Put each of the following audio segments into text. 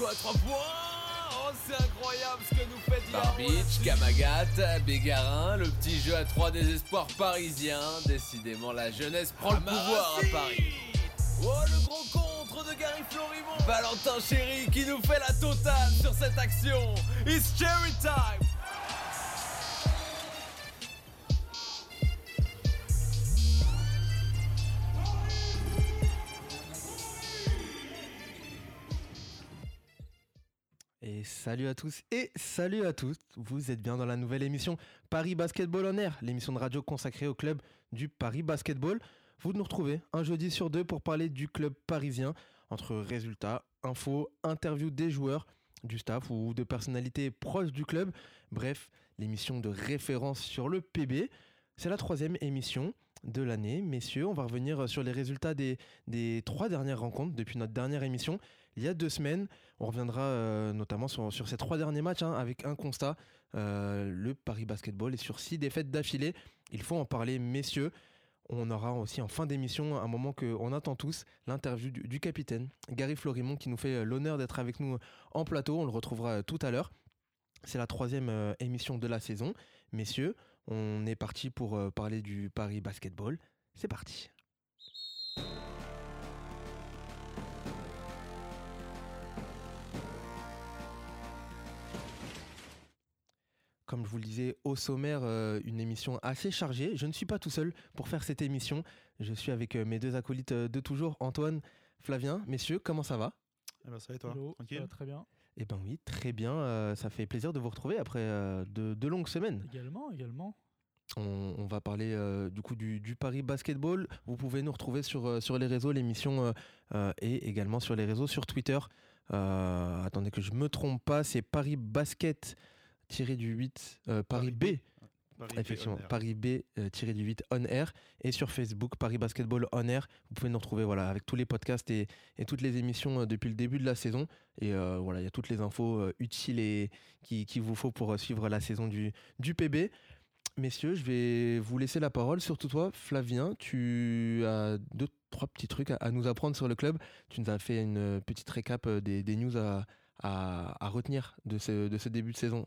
quoi 3 points Oh, c'est incroyable ce que nous fait Barbich, Kamagat, Bégarin, le petit jeu à trois désespoirs parisiens. Décidément, la jeunesse prend le pouvoir à Paris. Oh, le gros contre de Gary Florimont Valentin Chéri qui nous fait la totale sur cette action. It's cherry time salut à tous et salut à tous. Vous êtes bien dans la nouvelle émission Paris Basketball en air, l'émission de radio consacrée au club du Paris Basketball. Vous nous retrouvez un jeudi sur deux pour parler du club parisien entre résultats, infos, interviews des joueurs, du staff ou de personnalités proches du club. Bref, l'émission de référence sur le PB. C'est la troisième émission de l'année. Messieurs, on va revenir sur les résultats des, des trois dernières rencontres depuis notre dernière émission il y a deux semaines. On reviendra euh, notamment sur, ces trois derniers matchs hein, avec un constat. Euh, le Paris Basketball est sur six défaites d'affilée. Il faut en parler, messieurs. On aura aussi en fin d'émission un moment qu'on attend tous, l'interview du, capitaine Gary Florimont qui nous fait l'honneur d'être avec nous en plateau. On le retrouvera tout à l'heure. C'est la troisième euh, émission de la saison. Messieurs, on est parti pour euh, parler du Paris Basketball. C'est parti. Comme je vous le disais, au sommaire, euh, une émission assez chargée. Je ne suis pas tout seul pour faire cette émission. Je suis avec euh, mes deux acolytes de toujours, Antoine, Flavien. Messieurs, comment ça va? Eh ben, Ça va et toi? Hello, Tranquille? ça va Très bien. Eh ben oui, très bien. Euh, ça fait plaisir de vous retrouver après euh, de, de, longues semaines. Également, également. On, on va parler euh, du coup du, du, Paris Basketball. Vous pouvez nous retrouver sur, sur les réseaux, l'émission et également sur les réseaux, sur Twitter. attendez que je me trompe pas, c'est Paris Basket tiré du 8 euh, Paris, Paris B. Paris Effectivement, B Paris B euh, tiré du 8 on air et sur Facebook Paris Basketball on air. Vous pouvez nous retrouver voilà avec tous les podcasts et, et toutes les émissions euh, depuis le début de la saison et voilà il y a toutes les infos utiles et qui qu'il vous faut pour suivre la saison du du PB. Messieurs, je vais vous laisser la parole. Surtout toi, Flavien, tu as deux, trois petits trucs à, à nous apprendre sur le club. Tu nous as fait une petite récap des, des news à, à, à retenir de ce, de ce début de saison.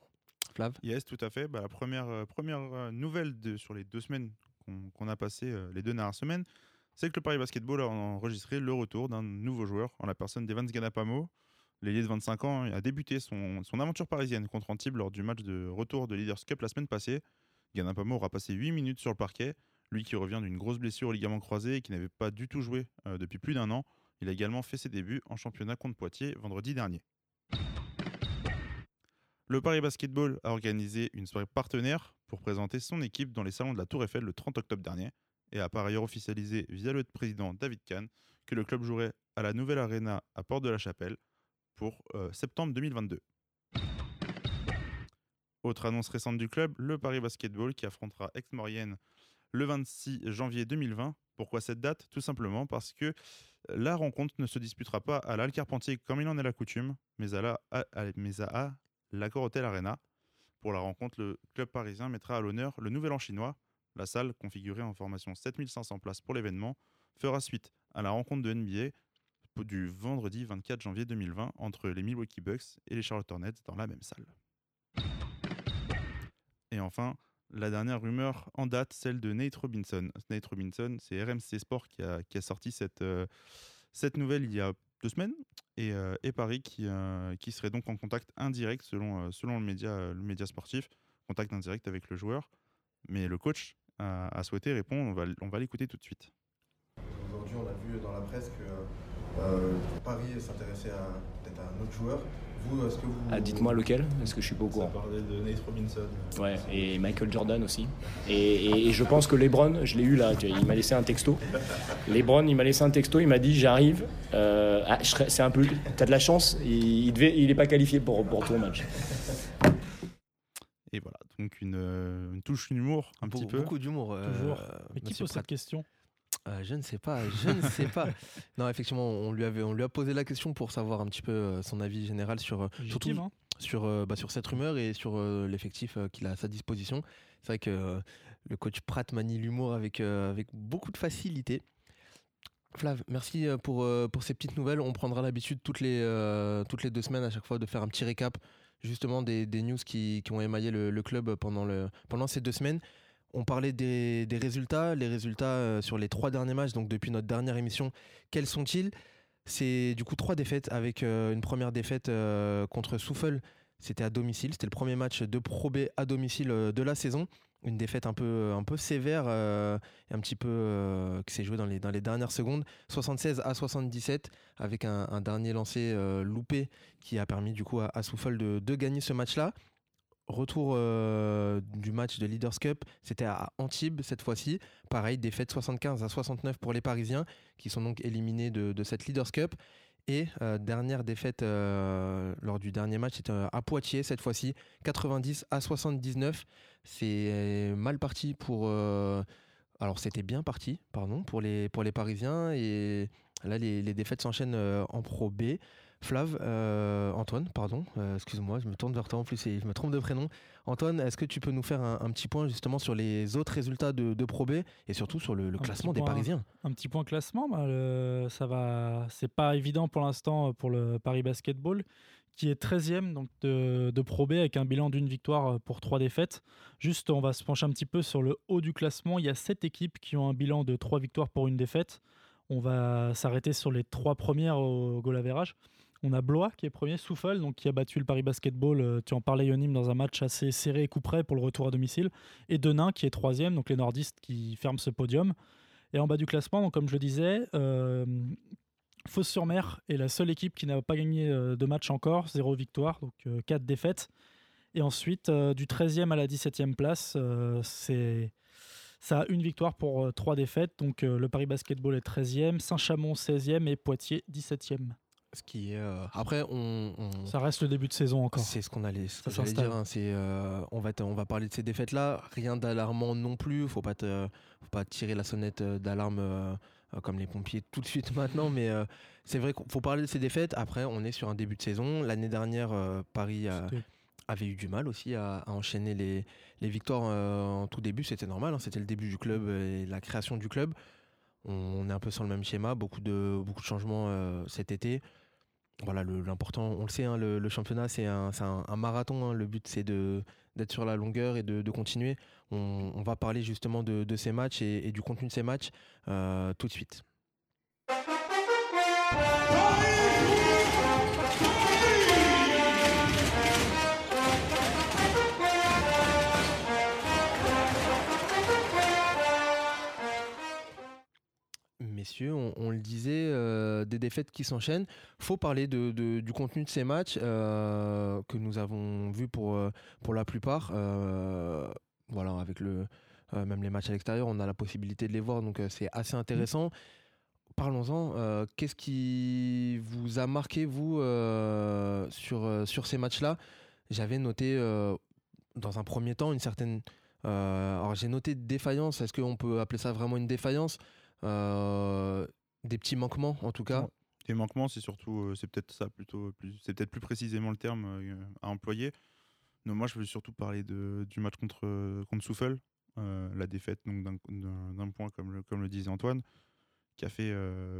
Yes, tout à fait. Bah, la première, euh, première nouvelle sur les deux semaines qu'on qu a passées, euh, les deux dernières semaines, c'est que le Paris Basketball a enregistré le retour d'un nouveau joueur en la personne d'Evans Ganapamo. L'ailier de 25 ans a débuté son, aventure parisienne contre Antibes lors du match de retour de Leaders Cup la semaine passée. Ganapamo aura passé 8 minutes sur le parquet. Lui qui revient d'une grosse blessure au ligament croisé et qui n'avait pas du tout joué euh, depuis plus d'un an. Il a également fait ses débuts en championnat contre Poitiers vendredi dernier. Le Paris Basketball a organisé une soirée partenaire pour présenter son équipe dans les salons de la Tour Eiffel le 30 octobre dernier et a par ailleurs officialisé via le président David Kahn que le club jouerait à la nouvelle arena à Porte de la Chapelle pour euh, septembre 2022. Autre annonce récente du club, le Paris Basketball qui affrontera Aix-Maurienne le 26 janvier 2020. Pourquoi cette date? Tout simplement parce que la rencontre ne se disputera pas à l'Al Carpentier comme il en est la coutume, mais à, la, l'Accor Hotel Arena. Pour la rencontre, le club parisien mettra à l'honneur le Nouvel An chinois. La salle, configurée en formation 7500 places pour l'événement, fera suite à la rencontre de NBA du vendredi 24 janvier 2020 entre les Milwaukee Bucks et les Charlotte Hornets dans la même salle. Et enfin, la dernière rumeur en date, celle de Nate Robinson. Nate Robinson, c'est RMC Sport qui a, sorti euh, cette nouvelle il y a deux semaines et, euh, Paris qui, euh, qui, serait donc en contact indirect selon, euh, selon le, média, le média sportif, contact indirect avec le joueur. Mais le coach a, souhaité répondre, on va, on va l'écouter tout de suite. Aujourd'hui, on a vu dans la presse que Paris s'intéressait peut-être à un autre joueur. Vous, est-ce que vous. Ah, dites-moi lequel, parce que je suis pas au courant. Ça parlait de Nate Robinson. Ouais, et Michael Jordan aussi. Et, et, et je pense que Lebron, je l'ai eu là, il m'a laissé un texto. Lebron, il m'a laissé un texto, il m'a dit j'arrive. Euh, ah, c'est un peu. T'as de la chance, il, il, devait, il est pas qualifié pour, pour ton match. Et voilà, donc une, une touche d'humour un Be petit peu. Beaucoup d'humour. Toujours. Mais qui pose cette question? Euh, je ne sais pas, je ne sais pas. Non, effectivement, on lui, avait, on lui a posé la question pour savoir un petit peu euh, son avis général sur, surtout, hein sur, euh, bah, sur cette rumeur et sur euh, l'effectif qu'il a à sa disposition. C'est vrai que le coach Pratt manie l'humour avec, avec beaucoup de facilité. Flav, merci pour, pour ces petites nouvelles. On prendra l'habitude toutes, les toutes les deux semaines à chaque fois de faire un petit récap justement des, des news qui, qui, ont émaillé le, le, club pendant, le, pendant ces deux semaines. On parlait des, résultats, les résultats sur les trois derniers matchs, donc depuis notre dernière émission, quels sont-ils? C'est du coup trois défaites avec une première défaite contre Souffle c'était à domicile. C'était le premier match de Pro B à domicile euh, de la saison. Une défaite un peu, euh, sévère euh, un petit peu qui s'est jouée dans les, dernières secondes. 76 à 77 avec un, dernier lancé loupé qui a permis du coup à, à de, de, gagner ce match-là. Retour du match de Leaders Cup, c'était à Antibes cette fois-ci. Pareil, défaite 75 à 69 pour les Parisiens qui sont donc éliminés de, cette Leaders Cup. Et euh, dernière défaite euh, lors du dernier match, c'était euh, à Poitiers cette fois-ci, 90 à 79. C'est mal parti pour. alors c'était bien parti, pardon, pour les, Parisiens. Et là, les, les défaites s'enchaînent en Pro B. Flav, Antoine, pardon, excuse-moi, je me tourne vers toi en plus et je me trompe de prénom. Antoine, est-ce que tu peux nous faire un, petit point justement sur les autres résultats de, de Pro B et surtout sur le, classement des Parisiens? Un petit point classement, bah, ça va, c'est pas évident pour l'instant pour le Paris Basketball qui est 13e donc de, de Pro B avec un bilan d'une victoire pour trois défaites. Juste, on va se pencher un petit peu sur le haut du classement. Il y a sept équipes qui ont un bilan de trois victoires pour une défaite. On va s'arrêter sur les trois premières au goal average. On a Blois qui est premier, Souffle, donc qui a battu le Paris Basketball, euh, tu en parlais Yonim, dans un match assez serré et coup près pour le retour à domicile. Et Denain qui est troisième, donc les nordistes qui ferment ce podium. Et en bas du classement, comme je le disais, euh, Fos-sur-Mer est la seule équipe qui n'a pas gagné euh, de match encore, zéro victoire, donc quatre défaites. Et ensuite, du 13e à la 17e place, c'est ça a une victoire pour trois défaites. Donc le Paris Basketball est 13e, Saint-Chamond 16e et Poitiers 17e. Ce qui est euh, après on, ça reste le début de saison encore. C'est ce qu'on allait, ce dire. Hein, c'est euh, on va on va parler de ces défaites là. Rien d'alarmant non plus. Faut pas faut pas tirer la sonnette euh, d'alarme comme les pompiers tout de suite maintenant. Mais c'est vrai qu'il faut parler de ces défaites. Après on est sur un début de saison. L'année dernière Paris avait eu du mal aussi à, enchaîner les, les victoires en tout début. C'était normal. Hein, c'était le début du club et la création du club. On, est un peu sur le même schéma. Beaucoup de beaucoup de changements cet été voilà, l'important, on le sait, hein, le, championnat, c'est un, marathon. Hein. le but, c'est d'être sur la longueur et de, continuer. On, va parler justement de, ces matchs et, du contenu de ces matchs euh, tout de suite. Messieurs, on, le disait, euh, des défaites qui s'enchaînent. faut parler du contenu de ces matchs euh, que nous avons vus pour, euh, pour la plupart. voilà, avec le, même les matchs à l'extérieur, on a la possibilité de les voir, donc c'est assez intéressant. Parlons-en. Qu'est-ce qui vous a marqué, vous, sur, sur ces matchs-là? J'avais noté, dans un premier temps, une certaine... alors j'ai noté défaillance. Est-ce qu'on peut appeler ça vraiment une défaillance? Des petits manquements en tout cas. Des manquements, c'est surtout, euh, c'est peut-être ça plutôt, plus, c'est peut-être plus précisément le terme euh, à employer. Non, moi, je veux surtout parler de, du match contre, contre Souffle, la défaite donc d'un point, comme le, comme le disait Antoine, qui a fait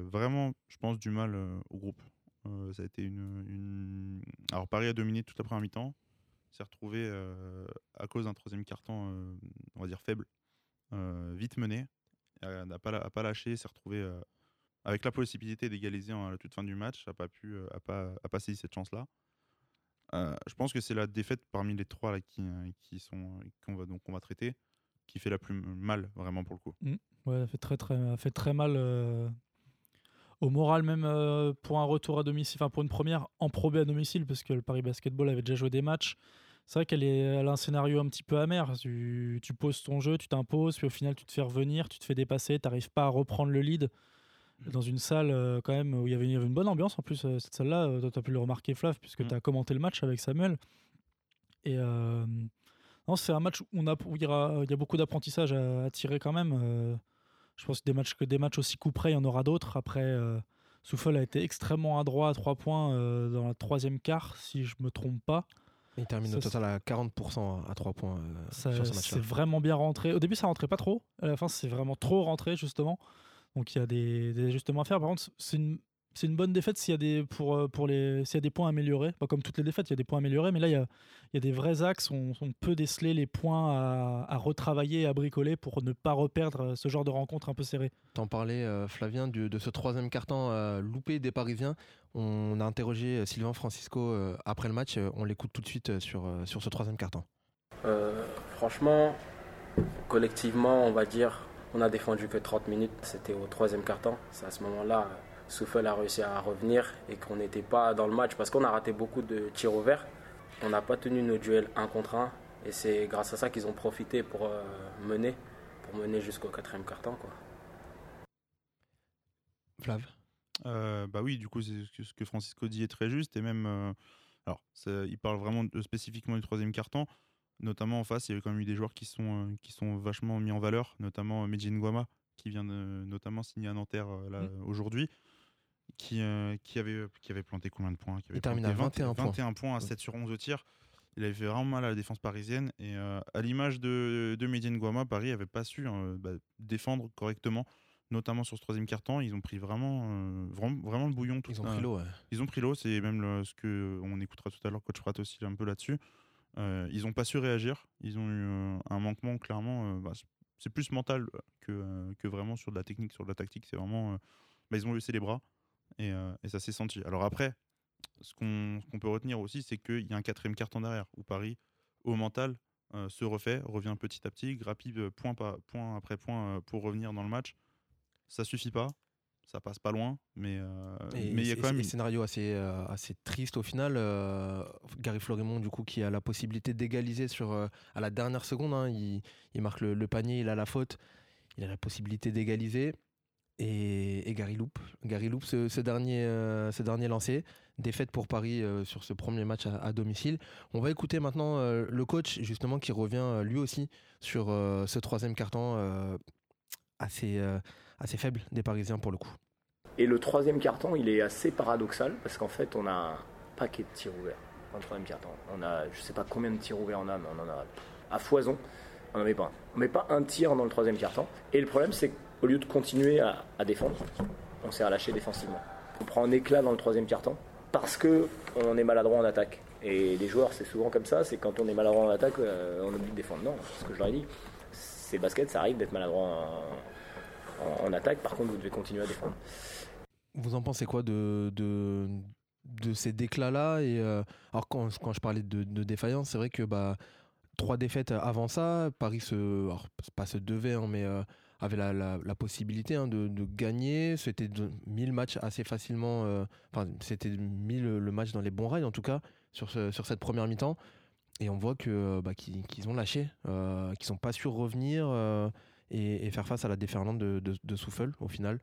vraiment, je pense, du mal au groupe. ça a été une, Alors, Paris a dominé toute la première mi-temps, s'est retrouvé à cause d'un troisième carton, on va dire faible, vite mené, n'a pas, pas lâché, s'est retrouvé euh, avec la possibilité d'égaliser à la toute fin du match, n'a pas pu, euh, a pas, a pas saisi cette chance-là. Euh, je pense que c'est la défaite parmi les trois là, qui, qui sont qu'on va donc on va traiter qui fait la plus mal vraiment pour le coup. Mmh. Ouais, elle fait très très fait très mal au moral même pour un retour à domicile, enfin pour une première en probé à domicile parce que le Paris Basketball avait déjà joué des matchs c'est vrai qu'elle est, a un scénario un petit peu amer. Tu, poses ton jeu, tu t'imposes, puis au final, tu te fais revenir, tu te fais dépasser, tu n'arrives pas à reprendre le lead dans une salle euh, quand même où il y, avait, une bonne ambiance en plus. Euh, cette salle-là, euh, tu as pu le remarquer, Flav, puisque mm. tu as commenté le match avec Samuel. Et non, c'est un match où, on a, il, y a beaucoup d'apprentissage à, tirer quand même. je pense que des matchs, que des matchs aussi coup près, il y en aura d'autres. Après, Souffle a été extrêmement adroit à trois points dans la troisième quart, si je me trompe pas. Il termine au total à 40% à 3 points euh, sur ce match C'est vraiment bien rentré. Au début, ça rentrait pas trop. À la fin, c'est vraiment trop rentré, justement. Donc il y a des, des ajustements à faire. Par contre, c'est une, c'est une bonne défaite s'il y a des, pour, euh, pour les, s'il y a des points améliorés. Pas comme toutes les défaites, il y a des points améliorés, mais là, il y a, il y a des vrais axes. On, on peut déceler les points à, à retravailler, à bricoler pour ne pas reperdre euh, ce genre de rencontre un peu serrée. T'en parlais, euh, Flavien, du- de ce troisième carton euh, loupé des Parisiens. On a interrogé Sylvain Francisco euh, après le match. On l'écoute tout de suite sur, euh, sur ce troisième carton. Euh, franchement, collectivement, on va dire, on a défendu que 30 minutes. C'était au troisième quart-temps. C'est à ce moment-là, euh, Souffel a réussi à revenir et qu'on n'était pas dans le match parce qu'on a raté beaucoup de tirs au vert. On n'a pas tenu nos duels un contre un et c'est grâce à ça qu'ils ont profité pour euh, mener, pour mener jusqu'au quatrième quoi. Flav? Euh, bah oui, du coup, c'est ce que- ce que Francisco dit est très juste. Et même, euh, alors, ça- il parle vraiment de- spécifiquement du troisième carton. Notamment en face, il y a quand même eu des joueurs qui sont, euh, qui sont vachement mis en valeur, notamment Medjin Guama, qui vient de, notamment signer à Nanterre euh, là, aujourd'hui, qui, euh, qui, avait, qui avait planté combien de points qui avait Il termine à 21 points. 21 points à Ouais. 7 sur 11 au tir. Il avait fait vraiment mal à la défense parisienne. Et euh, à l'image de, de Medjin Guama, Paris n'avait pas su hein, bah, défendre correctement notamment sur ce troisième carton, ils ont pris vraiment, euh, vraiment, vraiment le bouillon. tout Ils ont pris l'eau. ouais. Ils ont pris l'eau, c'est même le- ce que on écoutera tout à l'heure, coach Pratt aussi un peu là-dessus. Euh, ils n'ont pas su réagir, ils ont eu euh, un manquement clairement. euh, bah, c'est- plus mental que, euh, que vraiment sur de la technique, sur de la tactique. C'est vraiment, euh, bah, ils ont laissé les bras et, euh, et ça s'est senti. Alors après, ce qu'on peut retenir aussi, c'est qu'il y a un quatrième carton derrière où Paris, au mental, euh, se refait, revient petit à petit, grappille euh, point, point après point pour revenir dans le match. Ça suffit pas, ça passe pas loin, mais euh, il y a quand même une- scénario assez, euh, assez triste au final. euh, Gary Florimont, du coup, qui a la possibilité d'égaliser sur à la dernière seconde. hein, il, il marque le, le panier, il a la faute, il a la possibilité d'égaliser. Et, et Gary loupe, Gary loupe ce, dernier, euh, ce dernier lancé. Défaite pour Paris euh, sur ce premier match à, domicile. On va écouter maintenant euh, le coach, justement, qui revient euh, lui aussi sur ce troisième carton assez, assez faible des Parisiens pour le coup. Et le troisième carton, il est assez paradoxal parce qu'en fait, on a un paquet de tirs ouverts dans le troisième carton. On a, je sais pas combien de tirs ouverts on a, mais on en a à foison. On n'en met pas un. On met pas un tir dans le troisième carton. Et le problème, c'est qu'au lieu de continuer à, défendre, on s'est relâché défensivement. On prend un éclat dans le troisième carton parce que on est maladroit en attaque. Et les joueurs, c'est souvent comme ça. C'est quand on est maladroit en attaque, euh, on oublie de défendre. Non, c'est ce que je leur ai dit. C'est basket, ça arrive d'être maladroit en, attaque. Par contre, vous devez continuer à défendre. Vous en pensez quoi de, de, de ces déclats-là et euh, Alors, quand, quand je parlais de, défaillance, c'est vrai que bah, trois défaites avant ça, Paris se, alors, pas se devait, hein, mais euh, avait la, possibilité hein, de, gagner. C'était de- mis le match assez facilement. euh, Enfin, c'était mis le, le match dans les bons rails, en tout cas, sur, sur cette première mi-temps. Et on voit que bah, qu'ils ont lâché, euh, qu'ils sont pas sûrs revenir euh, et, faire face à la déferlante de, de, Souffle, au final.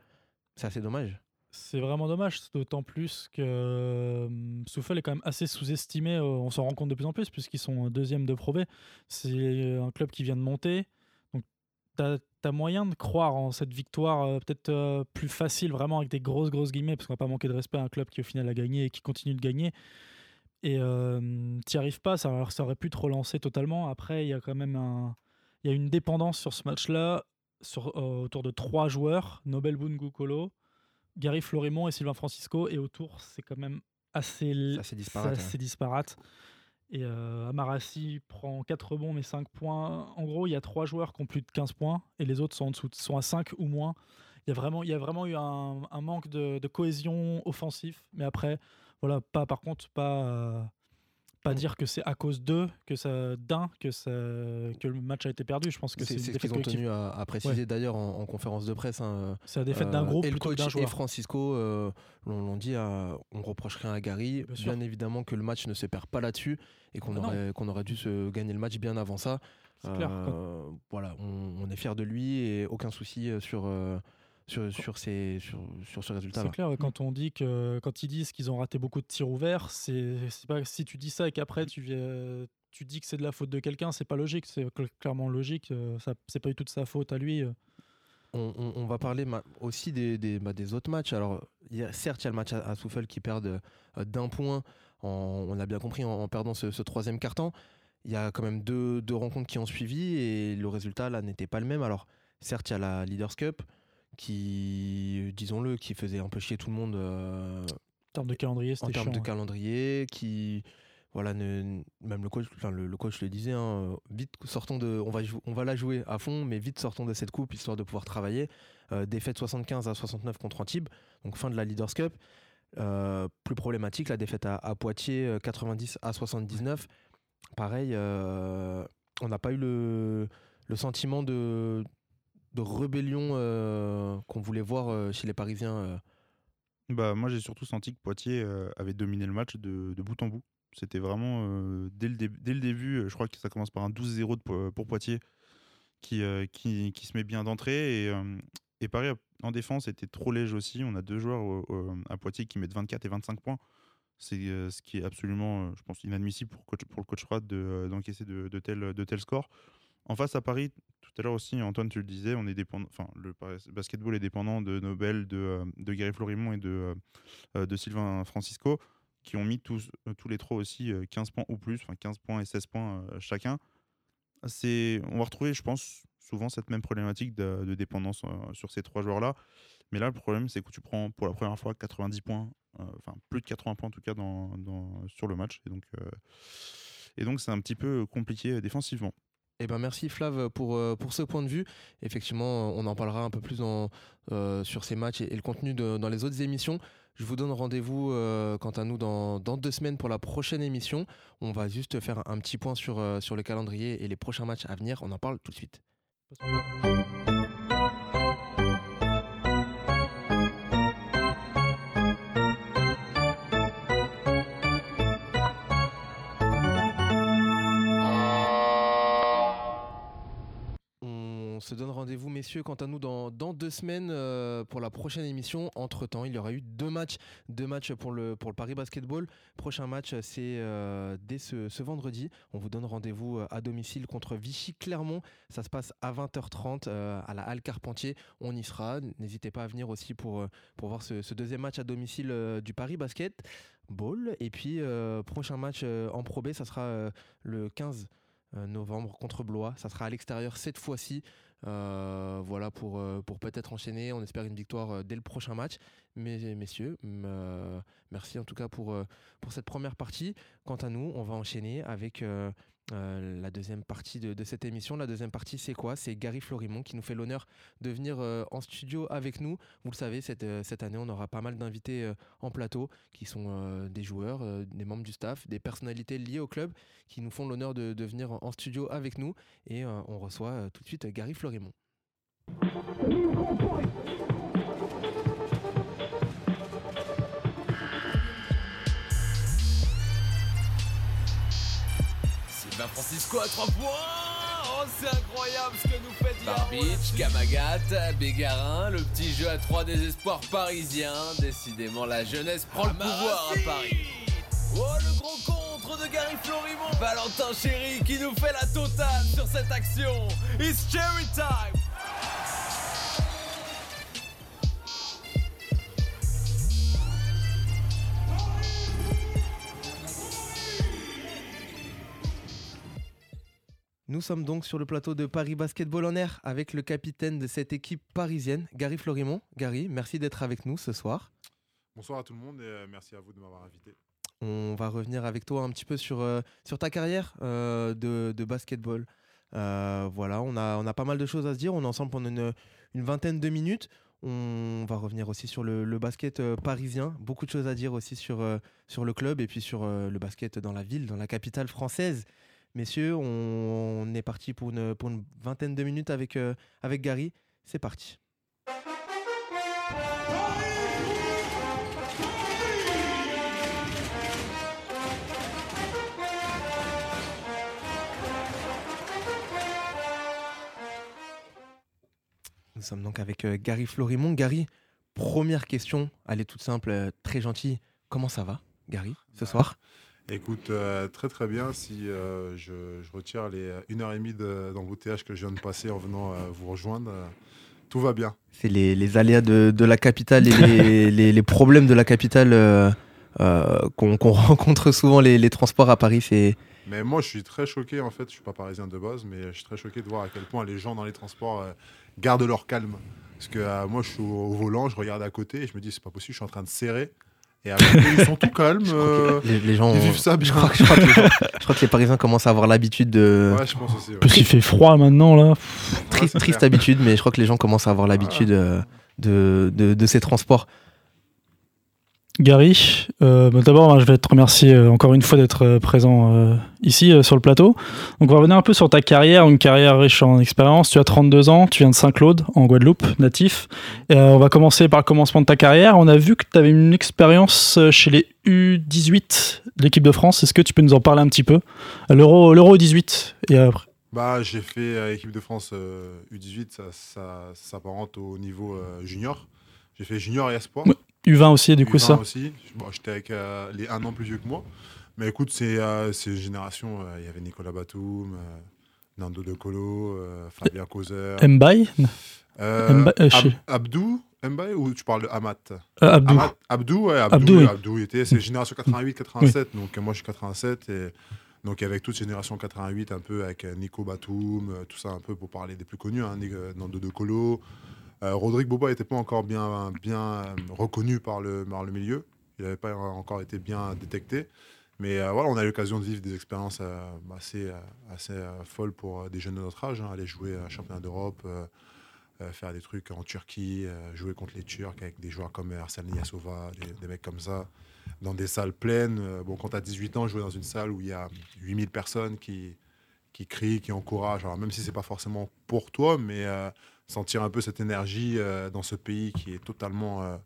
C'est assez dommage. C'est vraiment dommage, d'autant plus que euh, Souffle est quand même assez sous-estimé. on s'en rend compte de plus en plus, puisqu'ils sont deuxième de Pro B. C'est un club qui vient de monter. Tu as, moyen de croire en cette victoire euh, peut-être euh, plus facile, vraiment avec des grosses, grosses guillemets, parce qu'on va pas manquer de respect à un club qui, au final, a gagné et qui continue de gagner. Et euh, t'y arrives pas, ça, ça aurait pu te relancer totalement. Après, il y a quand même un, y a une dépendance sur ce match-là sur, euh, autour de trois joueurs Nobel Bungu Kolo, Gary Florimont et Sylvain Francisco. Et autour, c'est quand même assez, disparate, assez disparate. Et euh, Amarassi prend 4 rebonds mais 5 points. En gros, il y a trois joueurs qui ont plus de 15 points et les autres sont en dessous, sont à 5 ou moins. Il y a vraiment, il y a vraiment eu un, un manque de, de cohésion offensif. Mais après, voilà, pas par contre, pas, euh, pas dire que c'est à cause d'eux, que ça d'un, que, ça, que le match a été perdu. Je pense que c'est ce qu'ils ont tenu à, à préciser d'ailleurs en, en conférence de presse. hein. C'est la défaite d'un Euh, groupe et le coach d'un et joueur. Francisco euh, l'ont dit, euh, on reproche rien à Gary. Bien évidemment que le match ne se perd pas là-dessus et qu'on Ah aurait, qu'on aurait dû se gagner le match bien avant ça. C'est clair. Euh, voilà, on, on est fier de lui et aucun souci euh, sur, euh, sur, sur, ces, sur, sur ce résultat-là. C'est clair, quand on dit que quand ils disent qu'ils ont raté beaucoup de tirs ouverts, c'est pas si tu dis ça et qu'après tu viens tu dis que c'est de la faute de quelqu'un, c'est pas logique, c'est cl- clairement logique, euh, ça c'est pas du tout de sa faute à lui. euh. On, on- on va parler aussi des, des, bah, des autres matchs. Alors, il y a, certes, il y a le match à, à Souffle qui perd euh, d'un point, en- on l'a bien compris, en, en perdant ce, ce troisième carton. Il y a quand même deux, deux rencontres qui ont suivi et le résultat là n'était pas le même. Alors, certes, il y a la Leaders Cup qui, disons-le, qui faisait un peu chier tout le monde euh, En termes de calendrier, en c'était termes chiant. de ouais. calendrier, qui voilà, ne- même le coach, enfin le, le coach le disait, hein, vite sortons de, on va, on va la jouer à fond, mais vite sortons de cette coupe histoire de pouvoir travailler. Euh, défaite 75 à 69 contre Antibes, donc fin de la Leaders Cup. Euh, plus problématique, la défaite à, à Poitiers euh, 90 à 79. Pareil, on n'a pas eu le, le sentiment de, de rébellion euh, qu'on voulait voir euh, chez les Parisiens. euh. Bah, moi, j'ai surtout senti que Poitiers avait dominé le match de, de bout en bout. C'était vraiment, dès, le dès le début, je crois que ça commence par un 12-0 de Po- pour Poitiers qui, qui, qui se met bien d'entrée. Et, et Paris, en défense, était trop léger aussi. On a deux joueurs à Poitiers qui mettent 24 et 25 points. C'est ce qui est absolument, je pense, inadmissible pour, pour le coach de, euh, d'encaisser de, de tels de tels scores. En face à Paris, tout à l'heure aussi, Antoine, tu le disais, on est dépendant, enfin, le basketball est dépendant de Nobel, de, euh, de Gary Florimont et de, euh, euh, de Sylvain Francisco, qui ont mis tous, tous les trois aussi euh, 15 points ou plus, enfin 15 points et 16 points chacun. On va retrouver, je pense, souvent cette même problématique de, dépendance sur ces trois joueurs-là. Mais là, le problème, c'est que tu prends pour la première fois 90 points, enfin plus de 80 points en tout cas dans, dans- sur le match. Et donc, et donc c'est un petit peu compliqué défensivement. Eh ben merci Flav pour, euh, pour ce point de vue. Effectivement, on en parlera un peu plus dans, euh, sur ces matchs et, le contenu dans les autres émissions. Je vous donne rendez-vous euh, quant à nous dans, dans deux semaines pour la prochaine émission. On va juste faire un petit point sur, euh, sur le calendrier et les prochains matchs à venir. On en parle tout de suite. Donne rendez-vous, messieurs, quant à nous, dans, deux semaines euh, pour la prochaine émission. Entre-temps, il y aura eu deux matchs, deux matchs pour le, pour le Paris Basketball. Prochain match, c'est euh, dès ce, vendredi. On vous donne rendez-vous euh, à domicile contre Vichy-Clermont. Ça se passe à 20h30 euh, à la Halle Carpentier. On y sera. N'hésitez pas à venir aussi pour, pour voir ce, ce deuxième match à domicile du Paris Basket Ball. Et puis, prochain match en Pro ça sera le 15 euh, novembre contre Blois. Ça sera à l'extérieur cette fois-ci. Euh, voilà pour, euh, pour peut-être enchaîner. On espère une victoire euh, dès le prochain match. Mais messieurs, merci en tout cas pour, pour cette première partie. Quant à nous, on va enchaîner avec euh, la deuxième partie de, cette émission. La deuxième partie, c'est quoi? C'est Gary Florimont qui nous fait l'honneur de venir euh, en studio avec nous. Vous le savez, cette, euh, cette année, on aura pas mal d'invités en plateau qui sont des joueurs, des membres du staff, des personnalités liées au club qui nous font l'honneur de, venir en, en studio avec nous. Et on reçoit tout de suite Gary Florimont. Francisco à 3 points Oh, c'est incroyable ce que nous faites hier. Barbic, Kamagat, Bégarin, le petit jeu à 3 des espoirs parisiens. Décidément, la jeunesse prend le pouvoir à Paris. Oh, le gros contre de Gary Florimont. Valentin Chéri qui nous fait la totale sur cette action. It's cherry time. Nous sommes donc sur le plateau de Paris Basketball en air avec le capitaine de cette équipe parisienne, Gary Florimont. Gary, merci d'être avec nous ce soir. Bonsoir à tout le monde et euh, merci à vous de m'avoir invité. On va revenir avec toi un petit peu sur, euh, sur ta carrière euh, de, de basketball. Euh, voilà, on a, on a pas mal de choses à se dire. On est ensemble pendant une, une vingtaine de minutes. On va revenir aussi sur le, le basket parisien. Beaucoup de choses à dire aussi sur, sur le club et puis sur le basket dans la ville, dans la capitale française. Messieurs, on, on est parti pour une, pour une vingtaine de minutes avec, euh, avec Gary. C'est parti. Nous sommes donc avec euh, Gary Florimont. Gary, première question, elle est toute simple, euh, très gentille. Comment ça va, Gary, ce Bah, soir? Écoute, euh, très très bien. Si euh, je, je retire les euh, une heure et demie de- d'embouteillage que je viens de passer en venant euh, vous rejoindre, euh, tout va bien. C'est les, les aléas de, de la capitale et les, les- les problèmes de la capitale euh, qu'on rencontre souvent les, transports à Paris. C'est mais moi, je suis très choqué, en fait, je suis pas parisien de base, mais je suis très choqué de voir à quel point les gens dans les transports euh, gardent leur calme. Parce que euh, moi, je suis au, volant, je regarde à côté et je me dis, c'est pas possible, je suis en train de serrer. Et ils sont tout calmes. Euh, les, gens ils vivent ça bien. Je crois, je, crois que les, Parisiens commencent à avoir l'habitude de. Ouais, je pense aussi. Parce qu'il fait froid maintenant, là. Triste, triste habitude, mais je crois que les gens commencent à avoir l'habitude de, de, de, ces transports. Gary, euh, bah, d'abord, je vais te remercier euh, encore une fois d'être euh, présent ici sur le plateau. Donc, on va revenir un peu sur ta carrière, une carrière riche en expérience. Tu as 32 ans, tu viens de Saint-Claude, en Guadeloupe, natif. on va commencer par le commencement de ta carrière. On a vu que tu avais une expérience chez les U18 de l'équipe de France. Est-ce que tu peux nous en parler un petit peu? L'Euro, l'Euro 18 et après. Bah, j'ai fait l'équipe de France U18, ça, ça, s'apparente au niveau junior. J'ai fait junior et espoir. U20 aussi, du coup, ça aussi. J'étais avec euh, les un an plus vieux que moi. Mais écoute, c'est euh, une génération. Euh, il y avait Nicolas Batum, Nando De Colo, Fabien Causer. Mbaye Abdou Mbaye ou tu parles de Amat? Abdou. Abdou, ouais, Abdou, Abdou, était, c'est génération 88-87. Donc moi, je suis 87. Et donc avec toute génération 88, un peu avec Nico Batum, tout ça, un peu pour parler des plus connus. Hein, Nando De Colo. Euh, Rodrigue Boba n'était pas encore bien, euh, reconnu par le, milieu. Il n'avait pas encore été bien détecté. Mais euh, voilà, on a eu l'occasion de vivre des expériences assez, folles pour des jeunes de notre âge. Hein. aller jouer à championnat d'Europe, faire des trucs en Turquie, jouer contre les Turcs avec des joueurs comme Arsène Niasova, des, des, mecs comme ça, dans des salles pleines. bon, quand tu as 18 ans, jouer dans une salle où il y a 8000 personnes qui, qui crient, qui encouragent, alors même si c'est pas forcément pour toi, mais sentir un peu cette énergie euh, dans ce pays qui est totalement, euh,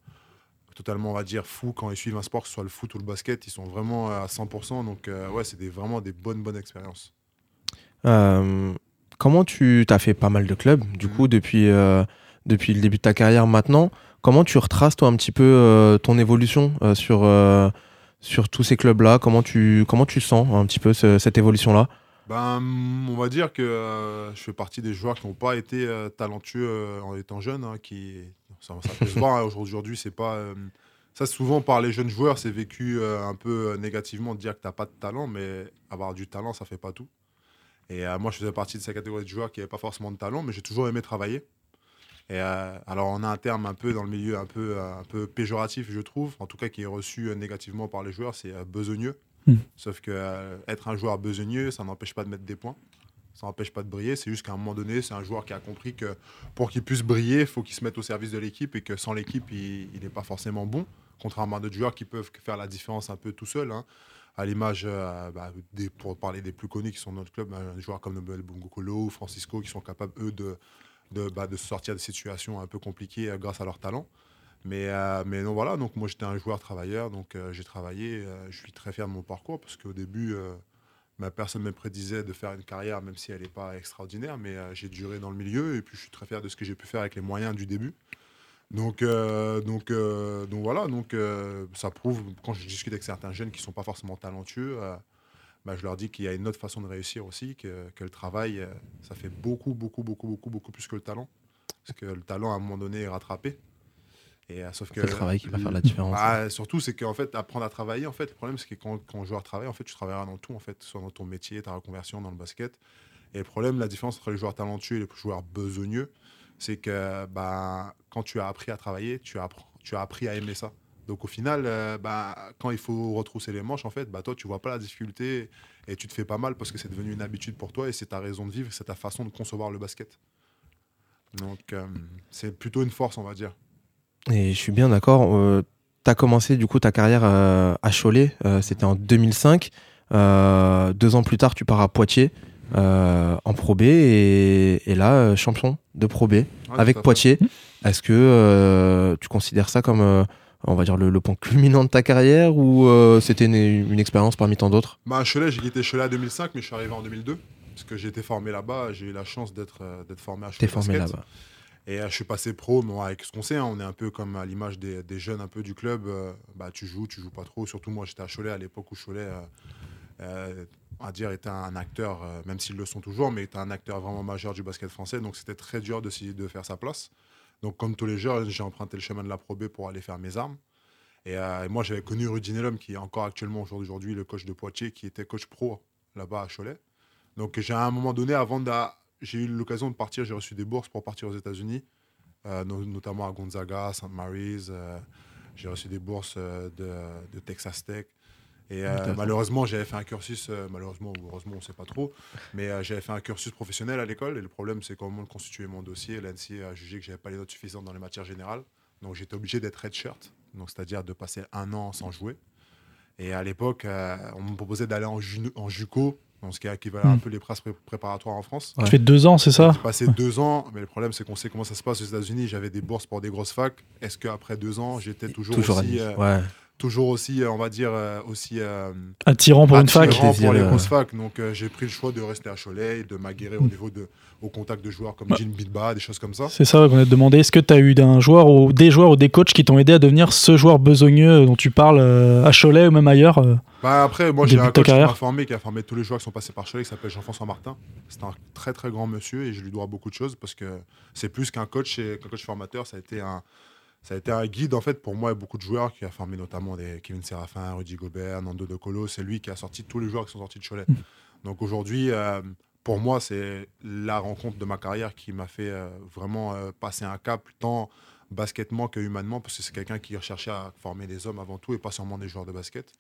totalement, on va dire, fou quand ils suivent un sport, que ce soit le foot ou le basket. Ils sont vraiment à 100%. Donc, euh, ouais, c'est vraiment des bonnes, bonnes expériences. comment tu as fait pas mal de clubs, du coup, depuis, depuis le début de ta carrière maintenant Comment tu retraces, toi, un petit peu ton évolution sur, sur tous ces clubs-là? Comment tu, comment tu sens un petit peu cette évolution-là? Ben, on va dire que euh, je fais partie des joueurs qui n'ont pas été euh, talentueux euh, en étant jeune. Hein, qui, ça, peut se voir hein, aujourd'hui, c'est pas. ça, souvent, par les jeunes joueurs, c'est vécu un peu négativement de dire que tu n'as pas de talent, mais avoir du talent, ça fait pas tout. Et moi, je faisais partie de cette catégorie de joueurs qui n'avaient pas forcément de talent, mais j'ai toujours aimé travailler. Et alors, on a un terme un peu dans le milieu un peu péjoratif, je trouve, en tout cas qui est reçu négativement par les joueurs, c'est besogneux. Hmm. Sauf que euh, être un joueur besogneux, ça n'empêche pas de mettre des points. Ça n'empêche pas de briller. C'est juste qu'à un moment donné, c'est un joueur qui a compris que pour qu'il puisse briller, il faut qu'il se mette au service de l'équipe et que sans l'équipe, il n'est pas forcément bon. Contrairement à d'autres joueurs qui peuvent faire la différence un peu tout seul. Hein. À l'image, euh, bah, pour parler des plus connus qui sont dans notre club, un joueur comme Nobel Bungokolo Francisco qui sont capables, eux, bah, de sortir de situations un peu compliquées euh, grâce à leur talent. Mais, euh, mais non, voilà, donc moi j'étais un joueur travailleur, donc euh, j'ai travaillé. Euh, je suis très fier de mon parcours parce qu'au début, ma personne me prédisait de faire une carrière, même si elle n'est pas extraordinaire, mais j'ai duré dans le milieu et puis je suis très fier de ce que j'ai pu faire avec les moyens du début. Donc, donc, donc voilà, donc ça prouve, quand je discute avec certains jeunes qui ne sont pas forcément talentueux, bah, je leur dis qu'il y a une autre façon de réussir aussi, que, que le travail, ça fait beaucoup, beaucoup, beaucoup, beaucoup, beaucoup plus que le talent. Parce que le talent, à un moment donné, est rattrapé. Et, euh, sauf que c'est le travail qui va faire la différence. Bah, surtout, c'est qu'en fait, apprendre à travailler, en fait, le problème, c'est que quand, quand joueur travaille, en fait, tu travailleras dans tout, en fait, soit dans ton métier, ta reconversion dans le basket. Et le problème, la différence entre les joueurs talentueux et les joueurs besogneux, c'est que bah, quand tu as appris à travailler, tu as, tu as appris à aimer ça. Donc au final, euh, bah, quand il faut retrousser les manches, en fait, bah, toi, tu vois pas la difficulté et tu te fais pas mal parce que c'est devenu une habitude pour toi et c'est ta raison de vivre, c'est ta façon de concevoir le basket. Donc euh, c'est plutôt une force, on va dire. Et je suis bien d'accord. Euh, tu as commencé du coup ta carrière euh, à Cholet, euh, c'était en 2005. deux ans plus tard, tu pars à Poitiers en Pro B et, là, champion de Pro B avec Poitiers. Est-ce que tu considères ça comme on va dire le, point culminant de ta carrière ou c'était une, expérience parmi tant d'autres? Bah, À Cholet, j'ai quitté Cholet en 2005, mais je suis arrivé en 2002 parce que j'ai été formé là-bas. J'ai eu la chance d'être formé à Cholet. T'es formé là-bas. Et euh, je suis passé pro, mais avec ce qu'on sait, hein, on est un peu comme à l'image des, jeunes un peu du club. Euh, bah, tu joues, tu joues pas trop. Surtout moi, j'étais à Cholet à l'époque où Cholet, euh, à dire, était un acteur, même s'ils le sont toujours, mais était un acteur vraiment majeur du basket français. Donc c'était très dur de, faire sa place. Donc comme tous les jeunes, j'ai emprunté le chemin de la Pro pour aller faire mes armes. Et euh, moi, j'avais connu Rudy Nelom, qui est encore actuellement aujourd'hui le coach de Poitiers, qui était coach pro là-bas à Cholet. Donc, j'ai à un moment donné, avant de. J'ai eu l'occasion de partir, j'ai reçu des bourses pour partir aux États-Unis, euh, no- notamment à Gonzaga, St. Mary's. euh, j'ai reçu des bourses euh, de, de Texas Tech. Et euh, malheureusement, j'avais fait un cursus, euh, malheureusement ou heureusement, on ne sait pas trop, mais euh, j'avais fait un cursus professionnel à l'école. Et le problème, c'est comment constituer mon dossier. L'ANSI a jugé que j'avais pas les notes suffisantes dans les matières générales. Donc j'étais obligé d'être redshirt, donc c'est-à-dire de passer un an sans jouer. Et à l'époque, on me proposait d'aller en, ju- en JUCO, ce qui équivalent Hmm. un peu les presses pré- préparatoires en France. Tu fais deux ans, c'est ça J'ai passé deux ans, mais le problème c'est qu'on sait comment ça se passe aux États-Unis. J'avais des bourses pour des grosses facs. Est-ce qu'après deux ans, j'étais toujours, Toujours aussi, euh, Ouais. Toujours aussi, euh, on va dire, euh, aussi euh, Attirant pour une fac. attirant pour les grosses facs. Donc euh, j'ai pris le choix de rester à Cholet et de m'aguerrer au niveau de, au contact de joueurs comme Bah. Jean Bidba, des choses comme ça. C'est ça qu'on a demandé. Est-ce que tu as eu un joueur ou des joueurs ou des coachs qui t'ont aidé à devenir ce joueur besogneux dont tu parles euh, à Cholet ou même ailleurs euh Bah après, moi j'ai un coach qui m'a formé, qui a formé tous les joueurs qui sont passés par Cholet, qui s'appelle Jean-François Martin. C'est un très très grand monsieur et je lui dois beaucoup de choses parce que c'est plus qu'un coach et qu'un coach formateur, ça a été un ça a été un guide en fait pour moi et beaucoup de joueurs qui a formé notamment des Kevin Serafin, Rudy Gobert, Nando De Colo. C'est lui qui a sorti tous les joueurs qui sont sortis de Cholet. Donc aujourd'hui, euh, pour moi, c'est la rencontre de ma carrière qui m'a fait euh, vraiment euh, passer un cap tant basketement que humainement parce que c'est quelqu'un qui recherchait à former des hommes avant tout et pas seulement des joueurs de basket.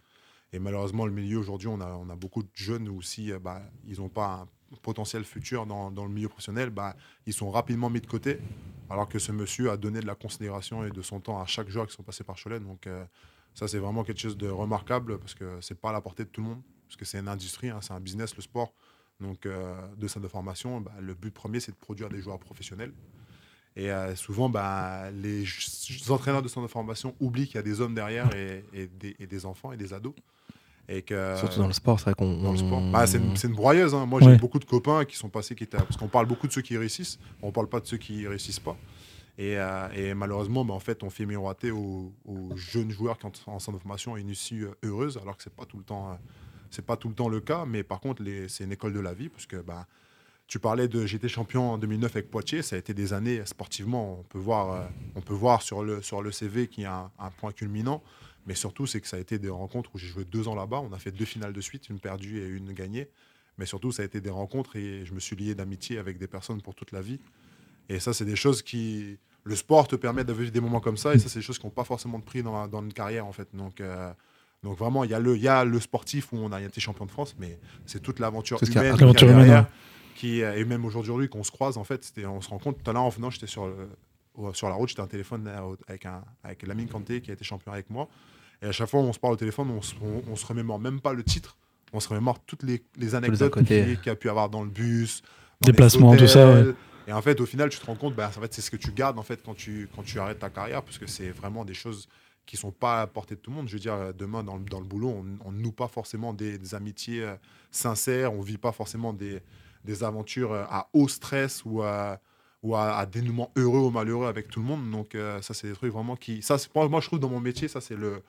Et malheureusement, le milieu aujourd'hui, on a, on a beaucoup de jeunes où si euh, bah, ils n'ont pas un potentiel futur dans, le milieu professionnel, bah, ils sont rapidement mis de côté. Alors que ce monsieur a donné de la considération et de son temps à chaque joueur qui sont passés par Cholet. Donc euh, ça, c'est vraiment quelque chose de remarquable parce que c'est pas à la portée de tout le monde. Parce que c'est une industrie, hein, c'est un business, le sport. Donc euh, de centre de formation, bah, le but premier, c'est de produire des joueurs professionnels. Et euh, souvent, bah, les entraîneurs de centre de formation oublient qu'il y a des hommes derrière et des enfants et des ados. Et que, Surtout dans le sport, c'est vrai qu'on. dans le sport. on- Bah, c'est une, broyeuse. hein. Moi, Ouais. j'ai beaucoup de copains qui sont passés, qui étaient, parce qu'on parle beaucoup de ceux qui réussissent, on parle pas de ceux qui réussissent pas. Et, euh, et malheureusement, bah, en fait, on fait miroiter aux, aux jeunes joueurs qui entrent en centre de formation une issue euh, heureuse, alors que c'est pas tout le temps, euh, c'est pas tout le temps le cas. Mais par contre, c'est une école de la vie, parce que bah, tu parlais de j'étais champion en 2009 avec Poitiers, ça a été des années sportivement. On peut voir, on peut voir sur le sur le CV qu'il y a un, un point culminant. Mais surtout, c'est que ça a été des rencontres où j'ai joué deux ans là-bas. On a fait deux finales de suite, une perdue et une gagnée. Mais surtout, ça a été des rencontres et je me suis lié d'amitié avec des personnes pour toute la vie. Et ça, c'est des choses qui. Le sport te permet de vivre des moments comme ça. Et ça, c'est des choses qui n'ont pas forcément de prix dans, dans une carrière, en fait. Donc, euh, donc vraiment, il y, a le- y a le sportif où on a été champion de France, mais c'est toute l'aventure humaine. A humaine, derrière. Qui, euh, et même aujourd'hui qu'on se croise, en fait, on se rend compte. Tout à l'heure, en venant, j'étais sur, le- sur la route, j'étais un téléphone euh, avec, un, avec Lamine Kanté qui a été champion avec moi. Et à chaque fois, on se parle au téléphone, on se, on, on se remémore même pas le titre, on se remémore toutes les, les anecdotes qu'il y a pu avoir dans le bus, dans Déplacements, tout ça, hôtels. Et en fait, au final, tu te rends compte, bah, en fait, c'est ce que tu gardes en fait quand tu, quand tu arrêtes ta carrière, parce que c'est vraiment des choses qui sont pas à portée de tout le monde. Je veux dire, euh, demain, dans le, dans le boulot, on ne noue pas forcément des, des amitiés euh, sincères, on vit pas forcément des, des aventures euh, à haut stress ou à, ou à, à dénouement heureux ou malheureux avec tout le monde. Donc, euh, ça, c'est des trucs vraiment qui. Ça, c'est- moi, je trouve dans mon métier, ça, c'est le.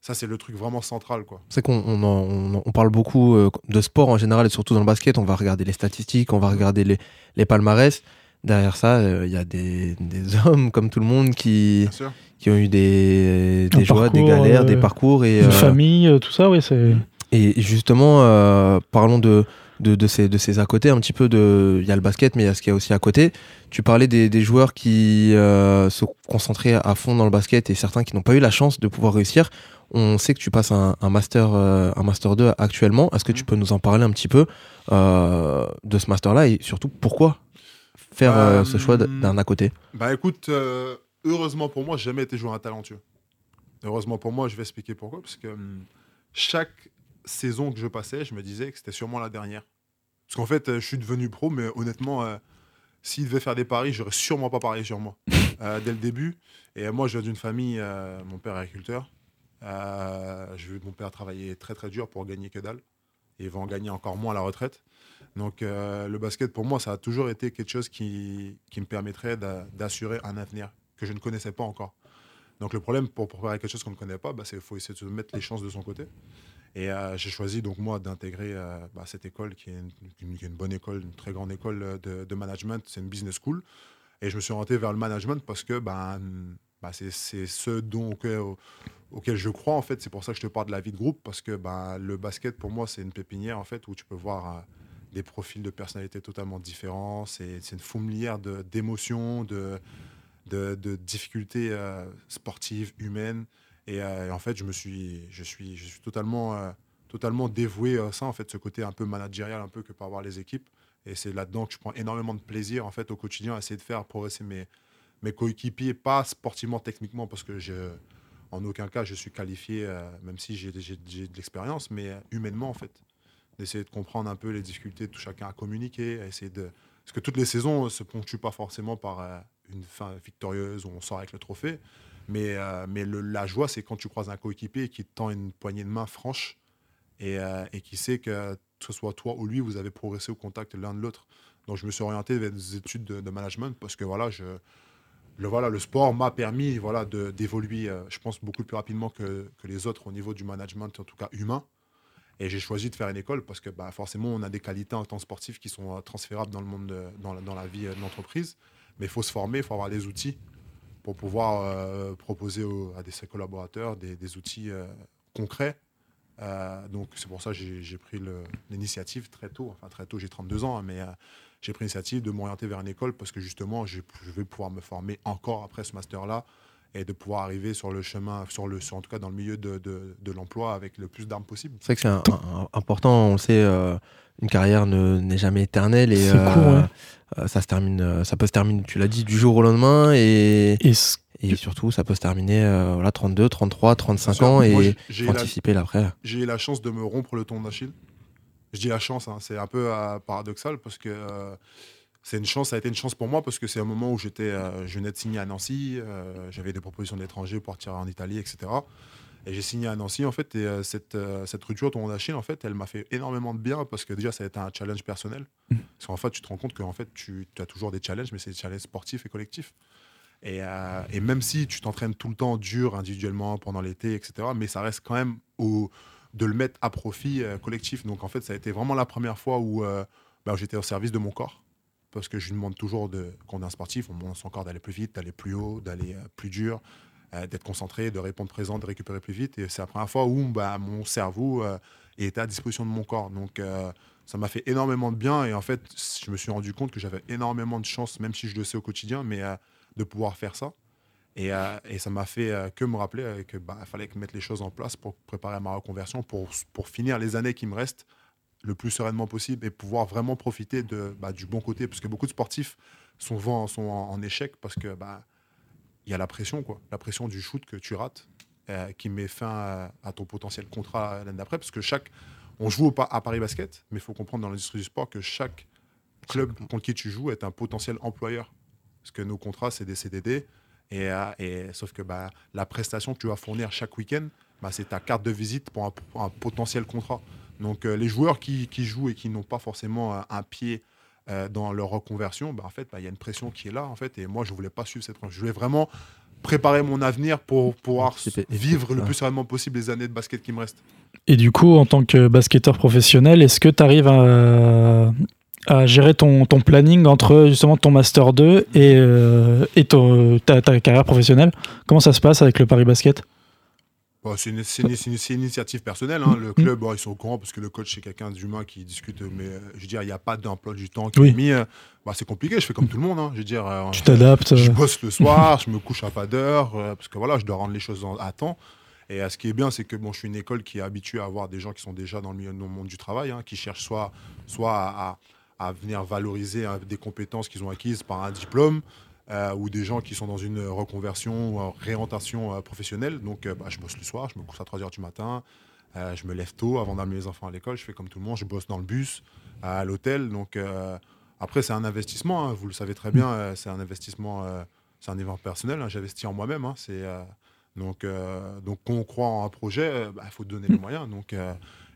Ça, c'est le truc vraiment central, quoi. C'est qu'on on on parle beaucoup euh, de sport en général et surtout dans le basket. On va regarder les statistiques, on va regarder les, les palmarès. Derrière ça, euh, il y a des, des hommes comme tout le monde qui, qui ont eu des, des joies, des parcours, galères, euh, des parcours. Et, Une euh, famille, tout ça, oui, et justement, euh, parlons de, de, de ces, de ces à côté, un petit peu de. Il y a le basket, mais il y a ce qu'il y a aussi à côté. Tu parlais des, des joueurs qui euh, se concentraient à fond dans le basket et certains qui n'ont pas eu la chance de pouvoir réussir. On sait que tu passes un, un master, euh, un master 2 actuellement. Est-ce que tu peux nous en parler un petit peu euh, de ce master-là et surtout pourquoi faire euh, ce choix d- d'un à côté? Bah écoute, euh, heureusement pour moi, j'ai jamais été joueur un talentueux. Heureusement pour moi, je vais expliquer pourquoi. Parce que hum, chaque saison que je passais, je me disais que c'était sûrement la dernière. Parce qu'en fait, euh, je suis devenu pro, mais honnêtement, euh, s'il devait faire des paris, j'aurais sûrement pas parié sur moi euh, dès le début. Et euh, moi, je viens d'une famille, euh, mon père est agriculteur. Euh, j'ai vu mon père travailler très très dur pour gagner que dalle. Et il va en gagner encore moins à la retraite. Donc euh, le basket, pour moi, ça a toujours été quelque chose qui, qui me permettrait d'a- d'assurer un avenir que je ne connaissais pas encore. Donc le problème pour préparer quelque chose qu'on ne connaît pas, bah, c'est qu'il faut essayer de se mettre les chances de son côté. Et euh, j'ai choisi donc moi d'intégrer euh, bah, cette école qui est, une, bonne école, une très grande école de, management, c'est une business school. Et je me suis orienté vers le management parce que bah, c'est ce dont, auquel, auquel je crois en fait. C'est pour ça que je te parle de la vie de groupe parce que bah, le basket pour moi c'est une pépinière en fait où tu peux voir euh, des profils de personnalités totalement différents. C'est une fourmilière d'émotions, de, de, de difficultés euh, sportives, humaines. Et, euh, et en fait, je me suis, je suis, je suis totalement, totalement dévoué à ça en fait, ce côté un peu managérial, un peu que peuvent avoir les équipes. Et c'est là-dedans que je prends énormément de plaisir en fait au quotidien à essayer de faire progresser mes, mes coéquipiers, pas sportivement, techniquement, parce que je, en aucun cas je suis qualifié, euh, même si j'ai de l'expérience, mais euh, humainement en fait. D'essayer de comprendre un peu les difficultés de tout chacun à communiquer, à essayer de. Parce que toutes les saisons ne se ponctuent pas forcément par euh, une fin victorieuse où on sort avec le trophée. Mais, euh, mais la joie, c'est quand tu croises un coéquipier qui te tend une poignée de main franche et, euh, qui sait que, que ce soit toi ou lui, vous avez progressé au contact l'un de l'autre. Donc je me suis orienté vers des études de, de management parce que voilà, je, le, voilà, le sport m'a permis voilà, d'évoluer, euh, je pense, beaucoup plus rapidement que, que les autres au niveau du management, en tout cas humain. Et j'ai choisi de faire une école parce que bah, forcément, on a des qualités en tant sportif qui sont euh, transférables dans, le monde de- dans, la, dans la vie euh, de l'entreprise. Mais il faut se former, il faut avoir des outils pour pouvoir proposer à des ses collaborateurs des, des outils concrets. Donc c'est pour ça que j'ai pris l'initiative très tôt, enfin très tôt, j'ai 32 ans, hein, j'ai pris l'initiative de m'orienter vers une école parce que justement, je vais pouvoir me former encore après ce master-là et de pouvoir arriver sur le chemin, sur le, sur, en tout cas dans le milieu de, de- de l'emploi avec le plus d'armes possible. C'est vrai que c'est un- un- important, on le sait, euh, une carrière ne- n'est jamais éternelle et C'est euh, court, ouais. euh, ça, se termine, ça peut se terminer, tu l'as dit, du jour au lendemain et, Et ce- et surtout ça peut se terminer euh, voilà, 32, 33, 35 sûr. ans Moi, et anticiper l'après. J'ai eu la chance de me rompre le tendon d'Achille. Je dis la chance, hein, c'est un peu euh, paradoxal parce que euh, c'est une chance, ça a été une chance pour moi parce que c'est un moment où j'étais, euh, je venais de signer à Nancy, j'avais des propositions d'étrangers pour partir en Italie, etc. Et j'ai signé à Nancy en fait, et cette, cette rupture tendon d'Achille en fait, elle m'a fait énormément de bien parce que déjà ça a été un challenge personnel. Parce qu'en fait, tu te rends compte qu'en fait, tu, tu as toujours des challenges, mais c'est des challenges sportifs et collectifs. Et, euh, et même si tu t'entraînes tout le temps dur individuellement pendant l'été, etc., mais ça reste quand même au, de le mettre à profit euh, collectif. Donc en fait, ça a été vraiment la première fois où, euh, bah, j'étais au service de mon corps. Parce que je lui demande toujours, de, quand on est un sportif, on demande son corps d'aller plus vite, d'aller plus haut, d'aller euh, plus dur, d'être concentré, de répondre présent, de récupérer plus vite. Et c'est la première fois où bah, mon cerveau euh, était à disposition de mon corps. Donc ça m'a fait énormément de bien. Et en fait, je me suis rendu compte que j'avais énormément de chance, même si je le sais au quotidien, mais de pouvoir faire ça. Et, euh, et ça m'a fait euh, que me rappeler euh, que bah, fallait que mettre les choses en place pour préparer ma reconversion, pour, pour finir les années qui me restent le plus sereinement possible et pouvoir vraiment profiter de, bah, du bon côté. Parce que beaucoup de sportifs sont, sont en, en échec parce que bah, il y a la pression, quoi. La pression du shoot que tu rates, euh, qui met fin à, ton potentiel contrat l'année d'après. Parce que chaque. On joue au à Paris Basket, mais il faut comprendre dans l'industrie du sport que chaque club contre qui tu joues est un potentiel employeur. Parce que nos contrats, c'est des CDD. Et, euh, et- sauf que bah, la prestation que tu vas fournir chaque week-end, bah, c'est ta carte de visite pour un, pour un potentiel contrat. Donc euh, les joueurs qui, qui jouent et qui n'ont pas forcément euh, un pied euh, dans leur reconversion, bah, en fait, bah, il y a une pression qui est là. En fait, et moi, je voulais pas suivre cette pression. Je voulais vraiment préparer mon avenir pour pouvoir vivre le plus sereinement possible les années de basket qui me restent. Et du coup, en tant que basketteur professionnel, est-ce que tu arrives à, à gérer ton, ton planning entre justement ton Master 2 et, euh, et ton- ta, ta carrière professionnelle Comment ça se passe avec le Paris Basket? Bon, c'est une, une- une- initiative personnelle. hein. Le club, bon, ils sont au courant parce que le coach, c'est quelqu'un d'humain qui discute. Mais euh, je veux dire, il n'y a pas d'emploi du temps qui Oui. est mis. euh, bah, c'est compliqué. Je fais comme tout le monde. hein. Je veux dire, Tu t'adaptes Je bosse le soir, je me couche à pas d'heure, parce que voilà, je dois rendre les choses à temps. Et ce qui est bien, c'est que bon, je suis une école qui est habituée à avoir des gens qui sont déjà dans le, milieu, dans le monde du travail, hein, qui cherchent soit, soit à, à venir valoriser hein, des compétences qu'ils ont acquises par un diplôme, euh, ou des gens qui sont dans une reconversion ou en réorientation euh, professionnelle. Donc, euh, bah, je bosse le soir, je me couche à 3 h du matin, je me lève tôt avant d'amener mes enfants à l'école, je fais comme tout le monde, je bosse dans le bus, à l'hôtel. Donc, après, c'est un investissement, hein, vous le savez très bien, c'est un investissement, c'est un événement personnel, hein, j'investis en moi-même. c'est, donc, donc, quand on croit en un projet, il faut donner les moyens. Donc,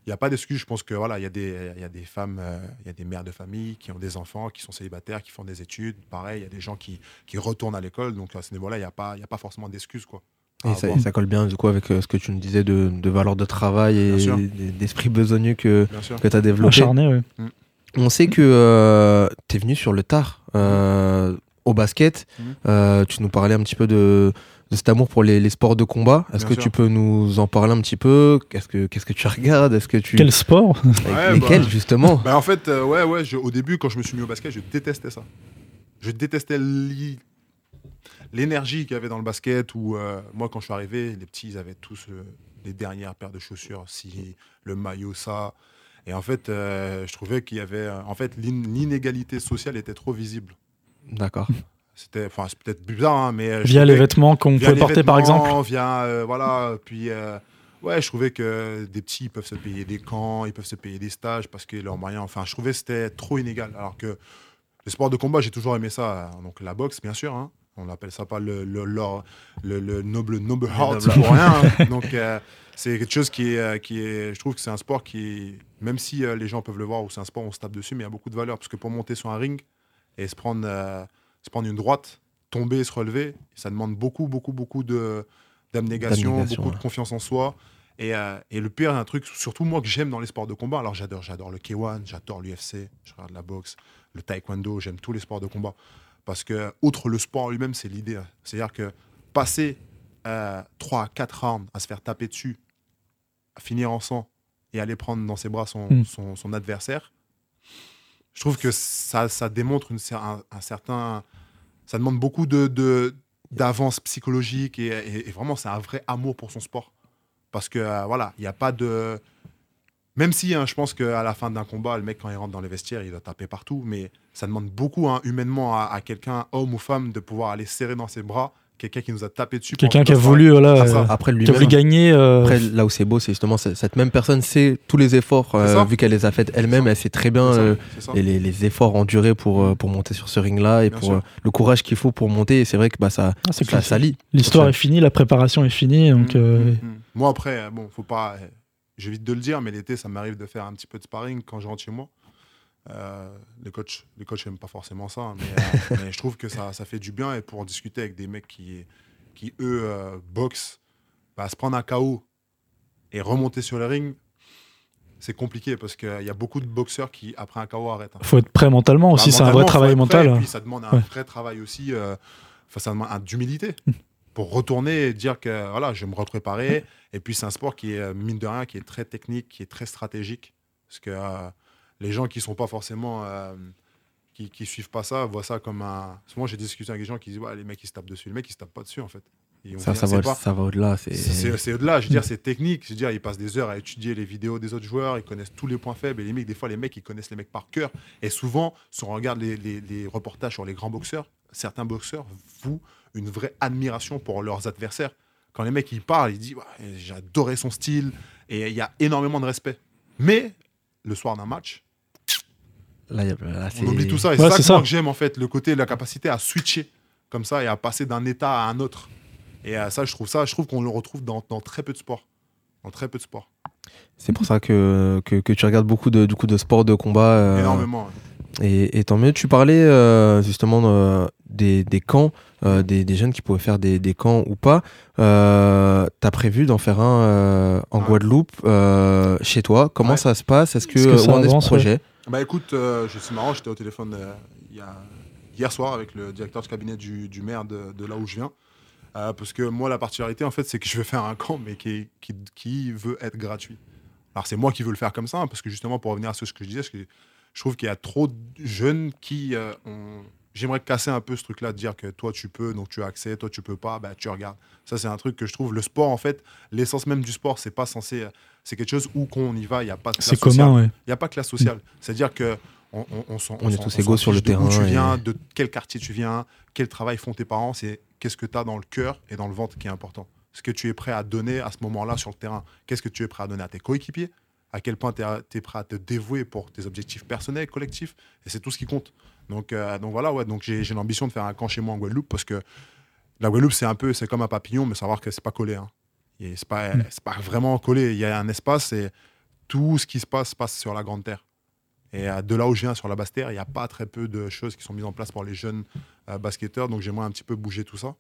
il n'y a pas d'excuse. Je pense que voilà, il y, a des- il y a des femmes, euh, il y a des mères de famille qui ont des enfants, qui sont célibataires, qui font des études. Pareil, il y a des gens qui, qui retournent à l'école. Donc à ce niveau-là, il n'y a, pas- il y a pas forcément d'excuses. quoi. Et ça, colle bien du coup avec euh, ce que tu nous disais de, de valeur de travail et d'esprit besogneux que, que tu as développé. acharné. ouais. On sait que tu es venu sur le tard euh, au basket. Euh, tu nous parlais un petit peu de, de cet amour pour les, les sports de combat. Est-ce que sûr. tu peux nous en parler un petit peu? Qu'est-ce que qu'est-ce que tu regardes? Est-ce que tu Quel sport? Ouais, lesquels bah. justement Bah, en fait, euh, ouais, ouais, je- au début, quand je me suis mis au basket, je détestais ça. Je détestais l'i- l'énergie qu'il y avait dans le basket. Où, euh, moi, quand je suis arrivé, les petits, ils avaient tous euh, les dernières paires de chaussures, si, le maillot, ça. Et en fait, euh, je trouvais qu'il y avait. En fait, l'in- l'inégalité sociale était trop visible. D'accord. C'était, enfin, c'est peut-être bizarre, hein, mais. euh, Via les vêtements qu'on peut porter par exemple Via, euh, voilà, puis euh, ouais, je trouvais que des petits ils peuvent se payer des camps, ils peuvent se payer des stages parce que leurs moyens, enfin, je trouvais que c'était trop inégal. Alors que le sport de combat, j'ai toujours aimé ça. Donc la boxe, bien sûr, hein. on n'appelle ça pas le, le, l'or- le, le noble, noble heart noble pour rien. hein. Donc euh, c'est quelque chose qui est, qui est, je trouve que c'est un sport qui, même si euh, les gens peuvent le voir ou c'est un sport, on se tape dessus, mais il y a beaucoup de valeur parce que pour monter sur un ring et se prendre, euh, se prendre une droite, tomber, se relever, ça demande beaucoup, beaucoup, beaucoup de d'abnégation, beaucoup ouais. de confiance en soi. Et, euh, et le pire, un truc, surtout moi que j'aime dans les sports de combat, alors j'adore, j'adore le K1, j'adore l'UFC, je regarde la boxe, le taekwondo, j'aime tous les sports de combat. Parce que, outre le sport lui-même, c'est l'idée. hein. C'est-à-dire que passer euh, 3 4 rounds à se faire taper dessus, à finir en sang et aller prendre dans ses bras son, Mm. son, son adversaire, je trouve que ça, ça démontre un, certain. Ça demande beaucoup de, d'avance psychologique et, vraiment, c'est un vrai amour pour son sport. Parce que, euh, voilà, il n'y a pas de. Même si hein, je pense qu'à la fin d'un combat, le mec, quand il rentre dans les vestiaires, il doit taper partout, mais ça demande beaucoup hein, humainement à quelqu'un, homme ou femme, de pouvoir aller serrer dans ses bras quelqu'un qui nous a tapé dessus. quelqu'un qui a voulu voilà, euh, Après qui a voulu gagner euh, Après, là où c'est beau, c'est justement cette même personne sait tous les efforts, euh, vu qu'elle les a faites elle-même, elle sait très bien euh, les, les- les efforts endurés pour, euh, pour monter sur ce ring-là et Bien pour euh, le courage qu'il faut pour monter. Et c'est vrai que bah, ça, Ah, ça, clair. ça lie. l'histoire est finie la préparation est finie donc Mm, euh, mm, mm. Moi, après, bon, faut pas. J'évite de le dire, mais l'été, ça m'arrive de faire un petit peu de sparring quand je rentre chez moi. Euh, les coachs, les coachs n'aiment pas forcément ça, hein, mais, euh, mais je trouve que ça, ça fait du bien. Et pour en discuter avec des mecs qui, qui eux, euh, boxent, bah, se prendre un KO et remonter sur le ring, c'est compliqué parce qu'il y a beaucoup de boxeurs qui, après un KO, arrêtent. hein. faut être prêt mentalement aussi Bah, c'est un vrai travail prêt, mental Et puis ça demande un Ouais. vrai travail aussi, euh, ça demande un- d'humilité pour retourner et dire que voilà, je vais me repréparer. Et puis c'est un sport qui est, euh, mine de rien, qui est très technique, qui est très stratégique. Parce que les gens qui sont pas forcément. euh, qui, qui suivent pas ça, voient ça comme un. Souvent, j'ai discuté avec des gens qui disent Ouais, les mecs, ils se tapent dessus. Les mecs, ils se tapent pas dessus, en fait. Et on Ça, ça, va, pas- ça va au-delà. c'est- au-delà, je veux dire, c'est technique. Je veux dire, ils passent des heures à étudier les vidéos des autres joueurs, ils connaissent tous les points faibles. Et les mecs, des fois, les mecs, ils connaissent les mecs par cœur. Et souvent, si on regarde les, les- les reportages sur les grands boxeurs, certains boxeurs vouent une vraie admiration pour leurs adversaires. Quand les mecs, ils parlent, ils disent Ouais, adoré son style. Et il y a énormément de respect. Mais le soir d'un match, Là, là, on oublie tout ça. Et Ouais, ça c'est que, ça. que j'aime, en fait, le côté, la capacité à switcher comme ça et à passer d'un état à un autre. Et euh, ça, je trouve ça, je trouve qu'on le retrouve dans, dans très peu de sports. Dans très peu de sports. C'est pour ça que, que, que tu regardes beaucoup de, du coup, de sports de combat. euh, Énormément. ouais. Et, et tant mieux. Tu parlais euh, justement euh, des, des camps, euh, des, des jeunes qui pouvaient faire des, des camps ou pas. Euh, tu as prévu d'en faire un euh, en Ouais. Guadeloupe, euh, chez toi? Comment Ouais. ça se passe? Est-ce que, Est-ce que ça est ce projet? Bah écoute, euh, c'est marrant, j'étais au téléphone euh, hier soir avec le directeur de cabinet du, du maire de, là où je viens. Euh, parce que moi, la particularité, en fait, c'est que je vais faire un camp, mais qui, qui, veut être gratuit. Alors, c'est moi qui veux le faire comme ça, hein, parce que justement, pour revenir à ce que je disais, je trouve qu'il y a trop de jeunes qui euh, ont. J'aimerais casser un peu ce truc-là, de dire que toi, tu peux, donc tu as accès, toi, tu peux pas, bah, tu regardes. Ça, c'est un truc que je trouve. Le sport, en fait, l'essence même du sport, c'est pas censé. C'est quelque chose où qu'on y va, il n'y a pas de classe c'est sociale. commun ouais Il n'y a pas que classe sociale. C'est-à-dire que on, on, on On est tous égaux sur le de Où terrain tu et- viens, de quel quartier tu viens, quel travail font tes parents, c'est qu'est-ce que tu as dans le cœur et dans le ventre qui est important. Ce que tu es prêt à donner à ce moment-là sur le terrain? Qu'est-ce que tu es prêt à donner à tes coéquipiers? À quel point tu es, prêt à te dévouer pour tes objectifs personnels, collectifs? Et c'est tout ce qui compte. Donc, euh, donc voilà, ouais, donc j'ai j'ai l'ambition de faire un camp chez moi en Guadeloupe parce que la Guadeloupe, c'est un peu, c'est comme un papillon, mais savoir que c'est pas collé. Hein. Et C'est pas, Mm. c'est pas vraiment collé. Il y a un espace et tout ce qui se passe se passe sur la Grande Terre. Et de là où je viens, sur la Basse Terre, il n'y a pas très peu de choses qui sont mises en place pour les jeunes euh, basketteurs. Donc j'aimerais un petit peu bouger tout ça.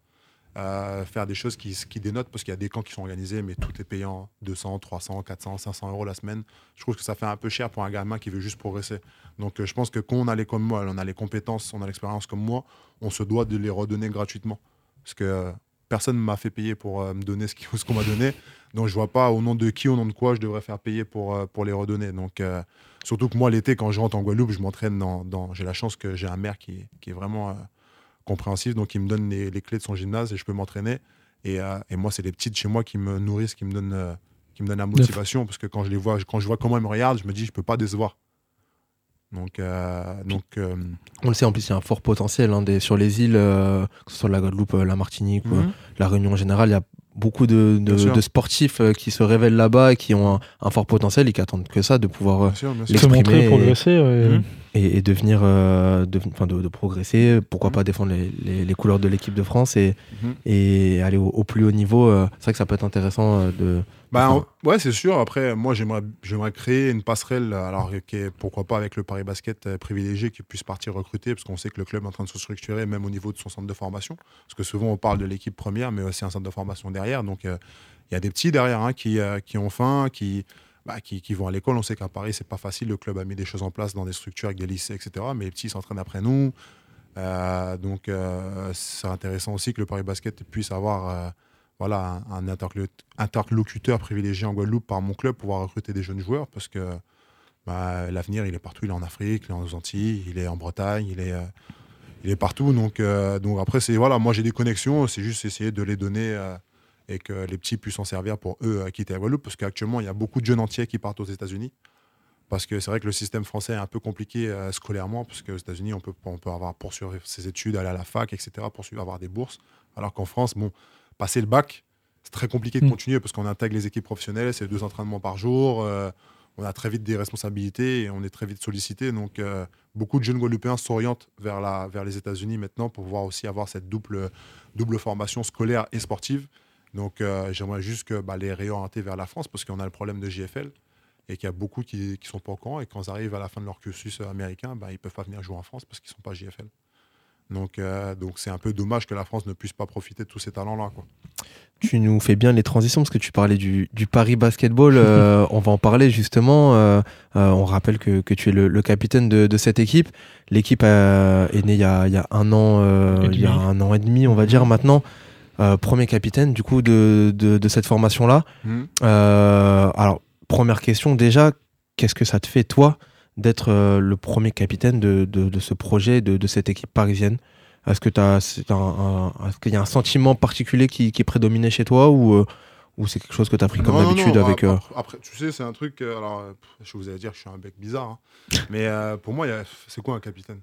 Euh, faire des choses qui, qui dénotent parce qu'il y a des camps qui sont organisés, mais tout est payant 200, 300, 400, 500 euros la semaine. Je trouve que ça fait un peu cher pour un gamin qui veut juste progresser. Donc euh, je pense que quand on a les comme moi, on a les compétences, on a l'expérience comme moi, on se doit de les redonner gratuitement. Parce que personne m'a fait payer pour euh, me donner ce qu'on m'a donné. Donc je vois pas au nom de qui, au nom de quoi je devrais faire payer pour, euh, pour les redonner. Donc euh, surtout que moi l'été quand je rentre en Guadeloupe, je m'entraîne dans, dans- j'ai la chance que j'ai un maire qui, qui est vraiment compréhensif, donc il me donne les, les clés de son gymnase et je peux m'entraîner. Et, et moi c'est les petites chez moi qui me nourrissent, qui me donnent, qui me donnent la motivation parce que quand je les vois, quand je vois comment ils me regardent, je me dis je peux pas décevoir. Donc euh, donc euh, On le sait, en plus, il y a un fort potentiel hein, des, sur les îles, euh, que ce soit la Guadeloupe, la Martinique, ou, mhm. la Réunion en général. Il y a beaucoup de, sportifs qui se révèlent là-bas et qui ont un, un fort potentiel et qui attendent que ça, de pouvoir bien sûr, bien sûr. Se montrer, et- progresser. ouais. Mhm. Et, et devenir, euh, de, de, de progresser, pourquoi Mhm. pas défendre les, les- les couleurs de l'équipe de France et, Mhm. et aller au, au plus haut niveau. euh, c'est vrai que ça peut être intéressant euh, de. Bah, enfin, ouais, c'est sûr. Après, moi, j'aimerais, j'aimerais créer une passerelle, alors qui est, pourquoi pas avec le Paris Basket euh, privilégié, qui puisse partir recruter, parce qu'on sait que le club est en train de se structurer, même au niveau de son centre de formation. Parce que souvent, on parle de l'équipe première, mais aussi un centre de formation derrière. Donc, euh, il y a des petits derrière hein, qui, qui ont faim, qui, bah, qui, vont à l'école. On sait qu'à Paris, c'est pas facile. Le club a mis des choses en place dans des structures avec des lycées, etc. Mais les petits s'entraînent après nous. Euh, donc, euh, c'est intéressant aussi que le Paris Basket puisse avoir euh, voilà, un, un interlo- interlocuteur privilégié en Guadeloupe par mon club pour pouvoir recruter des jeunes joueurs parce que bah, l'avenir, il est partout. Il est en Afrique, il est aux Antilles, il est en Bretagne, il est, il est partout. Donc, donc après, voilà, moi j'ai des connexions, c'est juste essayer de les donner et que les petits puissent s'en servir pour eux euh, quitter la Guadeloupe parce qu'actuellement, il y a beaucoup de jeunes entiers qui partent aux États-Unis. Parce que c'est vrai que le système français est un peu compliqué euh, scolairement, parce qu'aux États-Unis, on peut, on peut avoir poursuivre ses études, aller à la fac, etc., poursuivre, avoir des bourses. Alors qu'en France, bon, passer le bac, c'est très compliqué de Mm. continuer parce qu'on intègre les équipes professionnelles, c'est deux entraînements par jour, euh, on a très vite des responsabilités et on est très vite sollicité. Donc, euh, beaucoup de jeunes Guadeloupéens s'orientent vers, la, vers les États-Unis maintenant pour pouvoir aussi avoir cette double, double formation scolaire et sportive. Donc, euh, j'aimerais juste que bah, les réorienter vers la France parce qu'on a le problème de JFL et qu'il y a beaucoup qui ne sont pas au courant et quand ils arrivent à la fin de leur cursus euh, américain, bah, ils ne peuvent pas venir jouer en France parce qu'ils ne sont pas JFL. Donc, euh, donc c'est un peu dommage que la France ne puisse pas profiter de tous ces talents-là. quoi. tu nous fais bien les transitions parce que tu parlais du, du Paris Basketball. euh, on va en parler justement. euh, euh, on rappelle que, que tu es le, le capitaine de, de cette équipe. L'équipe euh, est née il y a, il y a un an, euh, il y a un an et demi, on va dire maintenant. Euh, premier capitaine du coup de, de, de cette formation-là. Euh, alors, première question déjà, qu'est-ce que ça te fait toi d'être euh, le premier capitaine de, ce projet, de, de cette équipe parisienne? Est-ce que un- un- qu'il y a un sentiment particulier qui, qui est prédominé chez toi ou, ou c'est quelque chose que tu as pris comme d'habitude avec... ap- euh, ap- Après, tu sais, c'est un truc. alors, je vous allez dire je suis un bec bizarre. hein. Mais pour moi, il y a- c'est quoi un capitaine?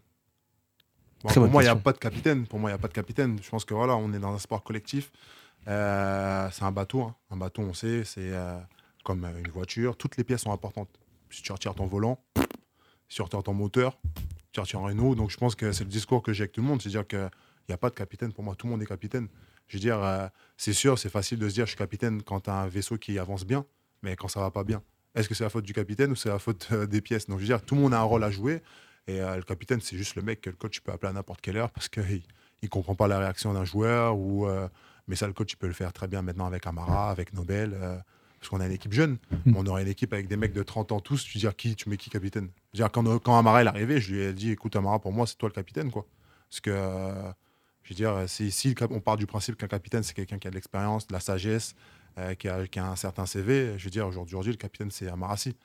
Bon, Pour moi, il n'y a pas de capitaine. Pour moi, il n'y a pas de capitaine. Je pense que voilà, on est dans un sport collectif. Euh, c'est un bateau. hein. Un bateau, on sait, c'est euh, comme une voiture. Toutes les pièces sont importantes. Si tu retires ton volant, si tu retires ton moteur, tu retires un Renault. Donc, je pense que c'est le discours que j'ai avec tout le monde. C'est-à-dire qu'il n'y a pas de capitaine. Pour moi, tout le monde est capitaine. Je veux dire, euh, c'est sûr, c'est facile de se dire je suis capitaine quand tu as un vaisseau qui avance bien, mais quand ça va pas bien. Est-ce que c'est la faute du capitaine ou c'est la faute des pièces? Donc, je veux dire, tout le monde a un rôle à jouer. Et euh, le capitaine, c'est juste le mec que le coach peut appeler à n'importe quelle heure parce qu'il ne comprend pas la réaction d'un joueur. Ou, euh, mais ça, le coach, il peut le faire très bien maintenant avec Amara, avec Nobel. euh, parce qu'on a une équipe jeune. Mm. On aurait une équipe avec des mecs de 30 ans tous. Tu dis, qui, tu mets qui capitaine? Je veux dire, quand, quand Amara est arrivé, je lui ai dit, écoute, Amara, pour moi, c'est toi le capitaine. quoi. Parce que, je veux dire, si, on part du principe qu'un capitaine, c'est quelqu'un qui a de l'expérience, de la sagesse, qui, a, qui a un certain CV, je veux dire, aujourd'hui, aujourd'hui, le capitaine, c'est Amarassi.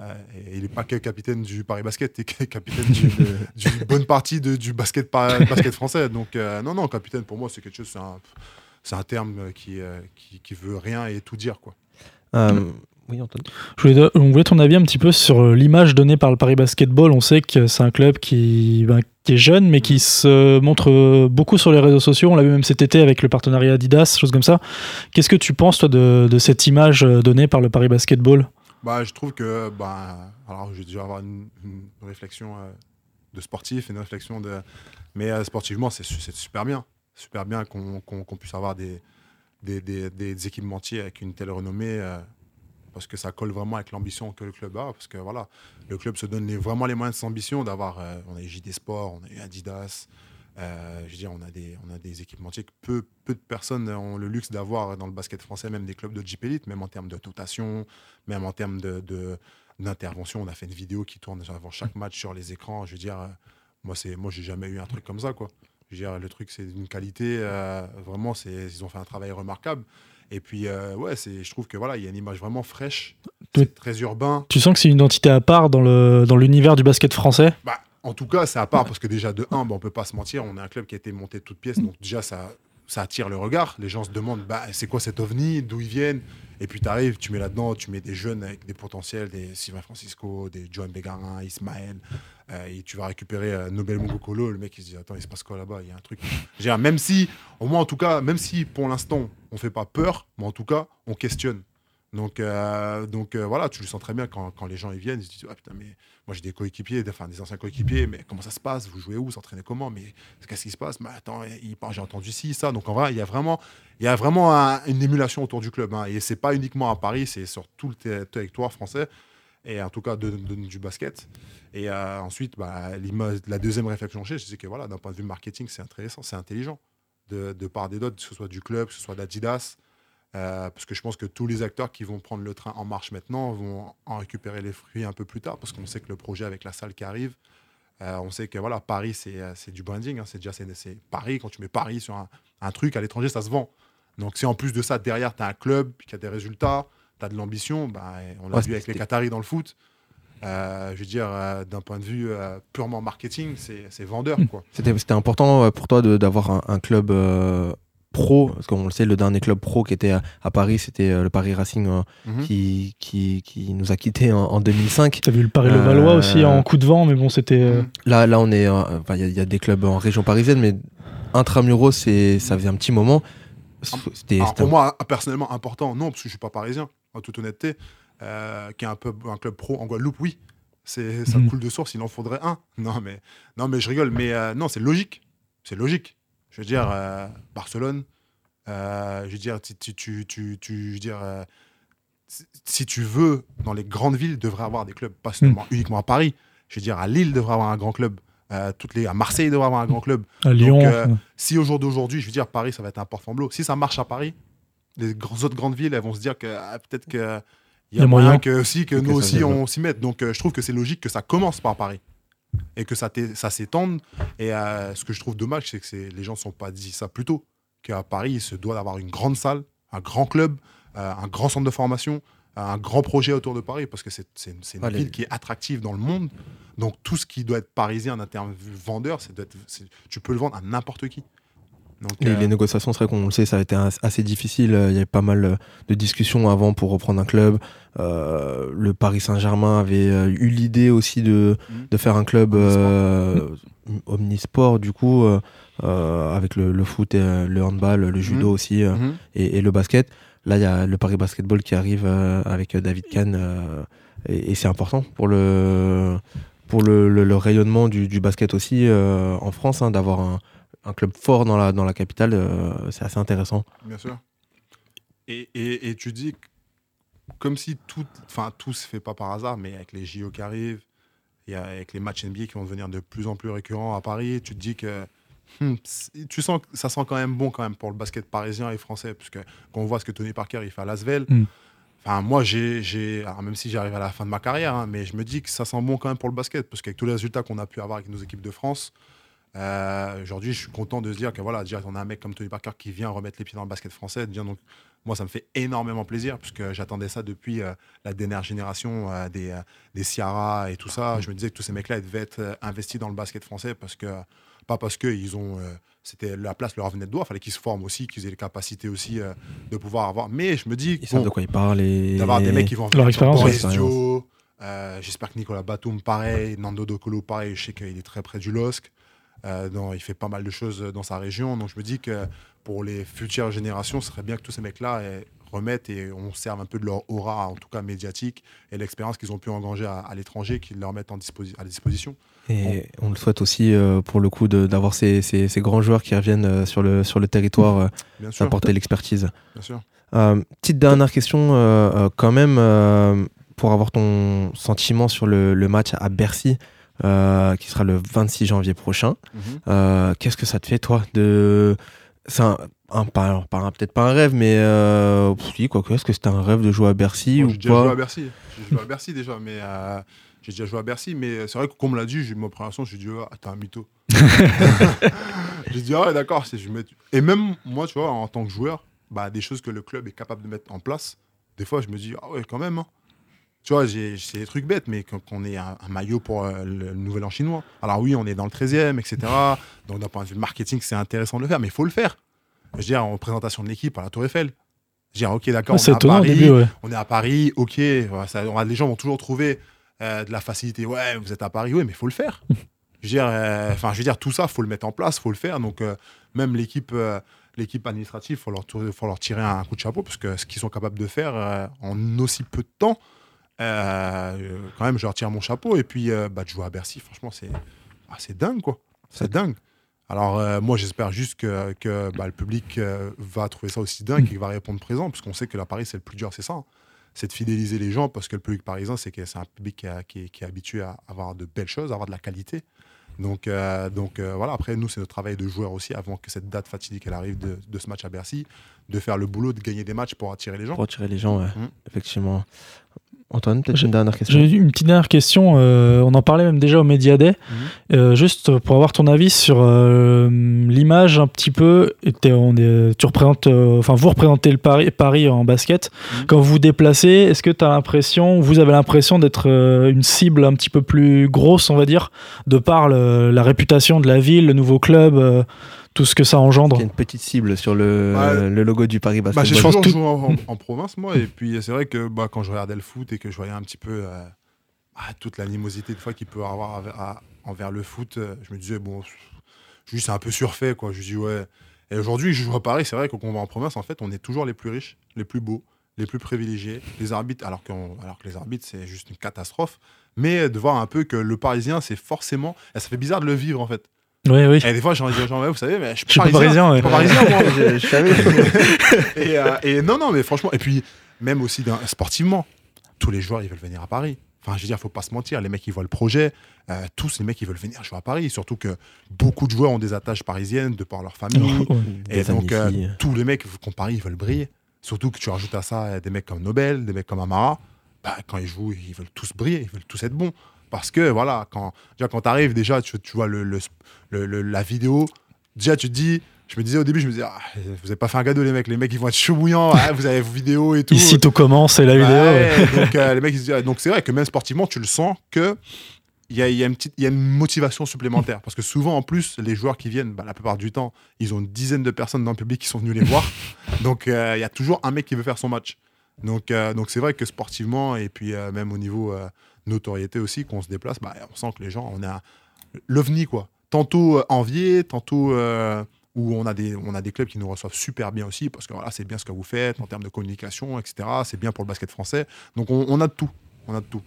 Euh, et il n'est pas que capitaine du Paris Basket, il est capitaine du- d'une bonne partie de- du basket, par- basket français. Donc, euh, non, non, capitaine, pour moi, c'est quelque chose, c'est un, c'est un terme qui, euh, qui, qui veut rien et tout dire. Quoi. euh, oui, Antoine. Je voulais, on voulait ton avis un petit peu sur l'image donnée par le Paris Basketball. On sait que c'est un club qui, ben, qui est jeune, mais qui se montre beaucoup sur les réseaux sociaux. On l'a vu même cet été avec le partenariat Adidas, choses comme ça. Qu'est-ce que tu penses, toi, de, de cette image donnée par le Paris Basketball? Bah, je trouve que, bah, alors vais déjà avoir une, réflexion euh, de sportif et une réflexion de. Mais euh, sportivement, c'est su- c'est super bien. Super bien qu'on puisse avoir des, des, des, équipementiers avec une telle renommée. euh, parce que ça colle vraiment avec l'ambition que le club a. Parce que voilà, le club se donne vraiment les moyens de son ambition d'avoir. on a JD Sport, on a eu Adidas. Euh, je veux dire, on a des, on a des équipementiers que peu, peu de personnes ont le luxe d'avoir dans le basket français, même des clubs de Jeep Elite, même en termes de dotation, même en termes de, de- d'intervention. On a fait une vidéo qui tourne avant chaque match sur les écrans. Je veux dire, euh, moi, c'est, moi, j'ai jamais eu un truc comme ça, quoi. Je veux dire, le truc, c'est d'une qualité. euh, vraiment, c'est, ils ont fait un travail remarquable. Et puis, euh, ouais, c'est, je trouve que voilà, il y a une image vraiment fraîche. Très urbain. Tu sens que c'est une identité à part dans le dans l'univers du basket français? Bah, en tout cas, c'est à part parce que déjà, de 1, bah, on peut pas se mentir, on est un club qui a été monté de toutes pièces. Donc, déjà, ça, ça attire le regard. Les gens se demandent bah, c'est quoi cet ovni? D'où ils viennent? Et puis, tu arrives, tu mets là-dedans, tu mets des jeunes avec des potentiels, des Sylvain Francisco, des Johan Bégarin, Ismaël. euh, et tu vas récupérer euh, Nobel Mongokolo. Le mec, il se dit attends, il se passe quoi là-bas? Il y a un truc. Même si, au moins, en tout cas, même si pour l'instant, on fait pas peur, mais en tout cas, on questionne. Donc, euh, donc euh, voilà, tu le sens très bien quand, quand les gens ils viennent, ils se disent ah, putain, mais moi j'ai des coéquipiers, des- enfin des anciens coéquipiers, mais comment ça se passe? Vous jouez où? Vous entraînez comment? Mais qu'est-ce qui se passe? Mais attends, j'ai entendu ci, ça. Donc en vrai, il y a vraiment, il y a vraiment un- une émulation autour du club. hein. Et c'est pas uniquement à Paris, c'est sur tout le ter- territoire français, et en tout cas du basket. Et euh, ensuite, bah, la deuxième réflexion que j'ai, c'est que voilà, d'un point de vue marketing, c'est intéressant, c'est intelligent. De, part et d'autre, que ce soit du club, que ce soit d'Adidas, euh, parce que je pense que tous les acteurs qui vont prendre le train en marche maintenant vont en récupérer les fruits un peu plus tard, parce qu'on sait que le projet avec la salle qui arrive, euh, on sait que voilà, Paris, c'est euh, c'est du branding. hein, c'est déjà c'est Paris. Quand tu mets Paris sur un, un truc, à l'étranger, ça se vend. Donc si en plus de ça, derrière, tu as un club qui a des résultats, tu as de l'ambition, bah, on l'a Ouais, vu avec les Qataris dans le foot. Euh, je veux dire, euh, d'un point de vue purement marketing, c'est c'est vendeur. quoi. C'était important pour toi d'avoir un, un club pro, parce qu'on le sait, le dernier club pro qui était à, à Paris, c'était euh, le Paris Racing euh, Mhm. qui, qui, qui nous a quittés en, en 2005. T'as vu le Paris Levallois Euh, aussi en coup de vent, mais bon, c'était. euh, Mhm. Là, là, on est, euh, enfin, il y, a- il y a des clubs en région parisienne, mais intramuros, c'est, ça faisait un petit moment. C'était, Alors, c'était pour moi, personnellement, important, non, parce que je suis pas parisien, en toute honnêteté. Euh, qui est un, peu, un club pro en Guadeloupe, oui. C'est, ça Mhm. coule de source, il en faudrait un. Non, mais, non, mais je rigole. Mais euh, non, c'est logique. C'est logique. Je veux dire, euh, Barcelone, euh, je veux dire, tu, tu, tu, tu- tu- je veux dire, euh, si- tu veux, dans les grandes villes, devrait avoir des clubs, pas seulement uniquement à Paris. Je veux dire, à Lille devrait avoir un grand club. Euh, toutes les, à Marseille devrait avoir un grand club. à Lyon. euh, Si au jour d'aujourd'hui, je veux dire, Paris, ça va être un porte flambeau. Si ça marche à Paris, les autres grandes villes, elles vont se dire que ah, peut-être qu'il y a moyen moyen. que, aussi, que nous aussi, on s'y mette. Donc, euh, je trouve que c'est logique que ça commence par Paris et que ça, s'étende. Et euh, ce que je trouve dommage, c'est que les gens ne sont pas dit ça plus tôt. Qu'à Paris, il se doit d'avoir une grande salle, un grand club, euh, un grand centre de formation, un grand projet autour de Paris, parce que c'est une Allez. ville qui est attractive dans le monde. Donc, tout ce qui doit être parisien en termes de vendeur, c'est- tu peux le vendre à n'importe qui. Donc, Les, euh, les négociations, c'est vrai qu'on le sait, ça a été as- assez difficile. Euh, Il y avait pas mal euh, de discussions avant pour reprendre un club. Euh, le Paris Saint-Germain avait eu l'idée aussi de, Mhm. de faire un club Omnisport. omnisport, du coup, avec le, le foot, et, le handball, le judo Mhm. aussi euh, mhm. et, et le basket. Là, il y a le Paris Basketball qui arrive avec David Kahn et, et c'est important pour le, pour le, le- le rayonnement du, du basket aussi euh, en France, hein, d'avoir un, un club fort dans la, dans la capitale, euh, c'est assez intéressant. Bien sûr. Et, et, et tu dis, que- comme si tout, enfin tout se fait pas par hasard, mais avec les JO qui arrivent, et avec les matchs NBA qui vont devenir de plus en plus récurrents à Paris, tu te dis que hmm, tu sens que ça sent quand même bon quand même pour le basket parisien et français, parce que quand on voit ce que Tony Parker il fait à Lasvel, Hmm. enfin moi j'ai, j'ai alors, même si j'arrive à la fin de ma carrière, hein, mais je me dis que ça sent bon quand même pour le basket, parce qu'avec tous les résultats qu'on a pu avoir avec nos équipes de France, euh, Aujourd'hui, je suis content de se dire que voilà, déjà, on a un mec comme Tony Parker qui vient remettre les pieds dans le basket français. Déjà, donc, moi, ça me fait énormément plaisir puisque j'attendais ça depuis euh, la dernière génération euh, des, euh, des Ciara et tout ça. Je me disais que tous ces mecs-là devaient être euh, investis dans le basket français parce que pas parce que ils ont euh, c'était la place leur revenait de doigt, il fallait qu'ils se forment aussi, qu'ils aient les capacités aussi euh, de pouvoir avoir. Mais je me dis Ils savent de quoi ils parlent. Et... d'avoir des mecs qui vont Leur venir, expérience, euh, J'espère que Nicolas Batum, pareil. Nando Docolo, pareil. Je sais qu'il est très près du LOSC. Euh, dans- il fait pas mal de choses dans sa région. Donc je me dis que pour les futures générations, ce serait bien que tous ces mecs-là eh, remettent et on serve un peu de leur aura, en tout cas médiatique, et l'expérience qu'ils ont pu engranger à, à l'étranger, qu'ils leur mettent en disposi- à disposition. Et on le souhaite aussi euh, pour le coup d'avoir ces, ces- ces grands joueurs qui reviennent euh, sur, le, sur le territoire, euh, apporter l'expertise. Bien sûr. Petite dernière question quand même, pour avoir ton sentiment sur le, le match à Bercy, euh, qui sera le 26 janvier prochain. Mhm. Euh, Qu'est-ce que ça te fait, toi de... C'est un, un- un- peut-être pas un rêve, mais euh, oui, quoi que, est-ce que c'était un rêve de jouer à Bercy ou J'ai déjà joué à Bercy. J'ai joué à Bercy déjà, mais euh, j'ai déjà joué à Bercy. Mais c'est vrai que qu'on me l'a dit, j'ai eu ma me suis dit, ah, t'es un mytho. je dis, ah ouais, d'accord. c'est- je mets- Et même moi, tu vois, en tant que joueur, bah, des choses que le club est capable de mettre en place, des fois, je me dis, ah ouais, quand même. hein. Tu vois, c'est des trucs bêtes, mais qu'on ait un, un maillot pour euh, le Nouvel An chinois. Alors oui, on est dans le 13e, etc. Donc d'un point de vue marketing, c'est intéressant de le faire, mais il faut le faire. Je veux dire, en présentation de l'équipe à la Tour Eiffel. Je veux dire, ok, d'accord, Ouais, on est à étonnant Paris, début, ouais. on est à Paris, ok, ça- on les gens vont toujours trouver euh, de la facilité. Ouais, vous êtes à Paris, oui, mais il faut le faire. je, veux dire, euh, je veux dire, tout ça, faut le mettre en place, faut le faire. Donc, même l'équipe l'équipe administrative, il faut leur, faut leur tirer un coup de chapeau, parce que ce qu'ils sont capables de faire en aussi peu de temps, euh, quand même, je leur tire mon chapeau. Et puis, euh, bah, de jouer à Bercy, franchement, c'est ah, dingue, quoi. C'est dingue. Alors, euh, moi, j'espère juste que, que, bah, le public va trouver ça aussi dingue et qu'il va répondre présent, parce qu'on sait que la Paris, c'est le plus dur, c'est ça. hein. C'est de fidéliser les gens, parce que le public parisien, c'est un public qui, a- qui est- qui est habitué à avoir de belles choses, à avoir de la qualité. Donc, euh, donc euh, voilà, après, nous, c'est notre travail de joueur aussi, avant que cette date fatidique elle arrive de, de ce match à Bercy, de faire le boulot, de gagner des matchs pour attirer les gens. Pour attirer les gens, ouais. Mhm. Effectivement. Antoine, peut-être J'ai- une dernière question. J'ai une petite dernière question. euh, on en parlait même déjà au Media Day. Mhm. Euh, juste pour avoir ton avis sur euh, l'image un petit peu. on est- tu représentes, enfin vous représentez le Paris, Paris en basket. Mhm. Quand vous vous déplacez, est-ce que tu as l'impression, vous avez l'impression d'être une cible un petit peu plus grosse, on va dire, de par le- la réputation de la ville, le nouveau club, tout ce que ça engendre Il y a une petite cible sur le, Ouais. le logo du Paris Bah, Basketball. j'ai pense toujours joué en, en- en province, moi, et puis c'est vrai que bah, quand je regardais le foot et que je voyais un petit peu euh, ah, toute l'animosité de fois qu'il peut avoir à- envers le foot, euh, je me disais, bon, dis, c'est un peu surfait, quoi. Je dis, ouais. Et aujourd'hui, je joue à Paris, c'est vrai que quand on va en province, en fait, on est toujours les plus riches, les plus beaux, les plus privilégiés, les arbitres, alors, que les arbitres, c'est juste une catastrophe. Mais de voir un peu que le Parisien, c'est forcément. et ça fait bizarre de le vivre, en fait. Oui, oui. Et des fois, j'ai envie de dire, vous savez, mais je suis pas parisien, je suis pas parisien, moi. je, je savais. et, euh, et non, non, mais franchement, et puis même aussi dans- sportivement, tous les joueurs ils veulent venir à Paris. Enfin, je veux dire, faut pas se mentir, les mecs ils voient le projet, euh, tous les mecs ils veulent venir jouer à Paris. Surtout que beaucoup de joueurs ont des attaches parisiennes de par leur famille. et Des amis donc, euh, tous les mecs qui Paris ils veulent briller. Surtout que tu rajoutes à ça des mecs comme Nobel, des mecs comme Amara. Bah, quand ils jouent, ils veulent tous briller, ils veulent tous être bons. Parce que voilà, quand, déjà, quand tu arrives, déjà, tu, tu vois le, le- le- le- la vidéo, déjà tu te dis. Je me disais au début, je me disais, ah, vous avez pas fait un gâteau, les mecs. Les mecs, ils vont être chauds bouillants. Ah, vous avez vos vidéos et tout. Ici, tout commence et la Bah vidéo. ouais, donc, euh, les mecs, ils se disent- donc c'est vrai que même sportivement, tu le sens que il y a, y a une petite, il y a une motivation supplémentaire. Parce que souvent, en plus, les joueurs qui viennent, bah, la plupart du temps, ils ont une dizaine de personnes dans le public qui sont venus les voir. donc euh, il y a toujours un mec qui veut faire son match. Donc euh, donc c'est vrai que sportivement et puis même au niveau notoriété aussi, qu'on se déplace, bah, on sent que les gens, on a l'ovni quoi. Tantôt euh, envié, tantôt euh, où on a des on a des clubs qui nous reçoivent super bien aussi parce que voilà c'est bien ce que vous faites en termes de communication etc. C'est bien pour le basket français. Donc on, on a de tout, on a de tout.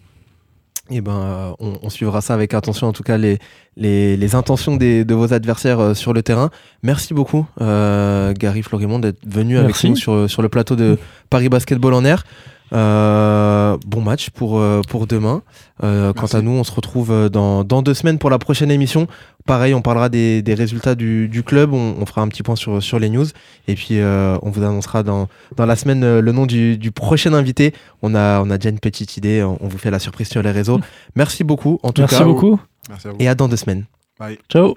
Eh ben, euh, on, on suivra ça avec attention, en tout cas, les, les, les intentions des, de vos adversaires euh, sur le terrain. Merci beaucoup, euh, Gary Florimond, d'être venu avec nous sur, sur le plateau de Paris Basketball en air. Euh, bon match pour, euh, pour demain. Euh, quant à nous, on se retrouve dans, dans deux semaines pour la prochaine émission. Pareil, on parlera des, des résultats du, du club. On, on fera un petit point sur, sur les news. Et puis, euh, on vous annoncera dans, dans la semaine le nom du, du prochain invité. On a, on a déjà une petite idée. On, on vous fait la surprise sur les réseaux. Merci beaucoup, en tout Merci cas. beaucoup. Merci vous. Et à dans deux semaines. Bye. Ciao.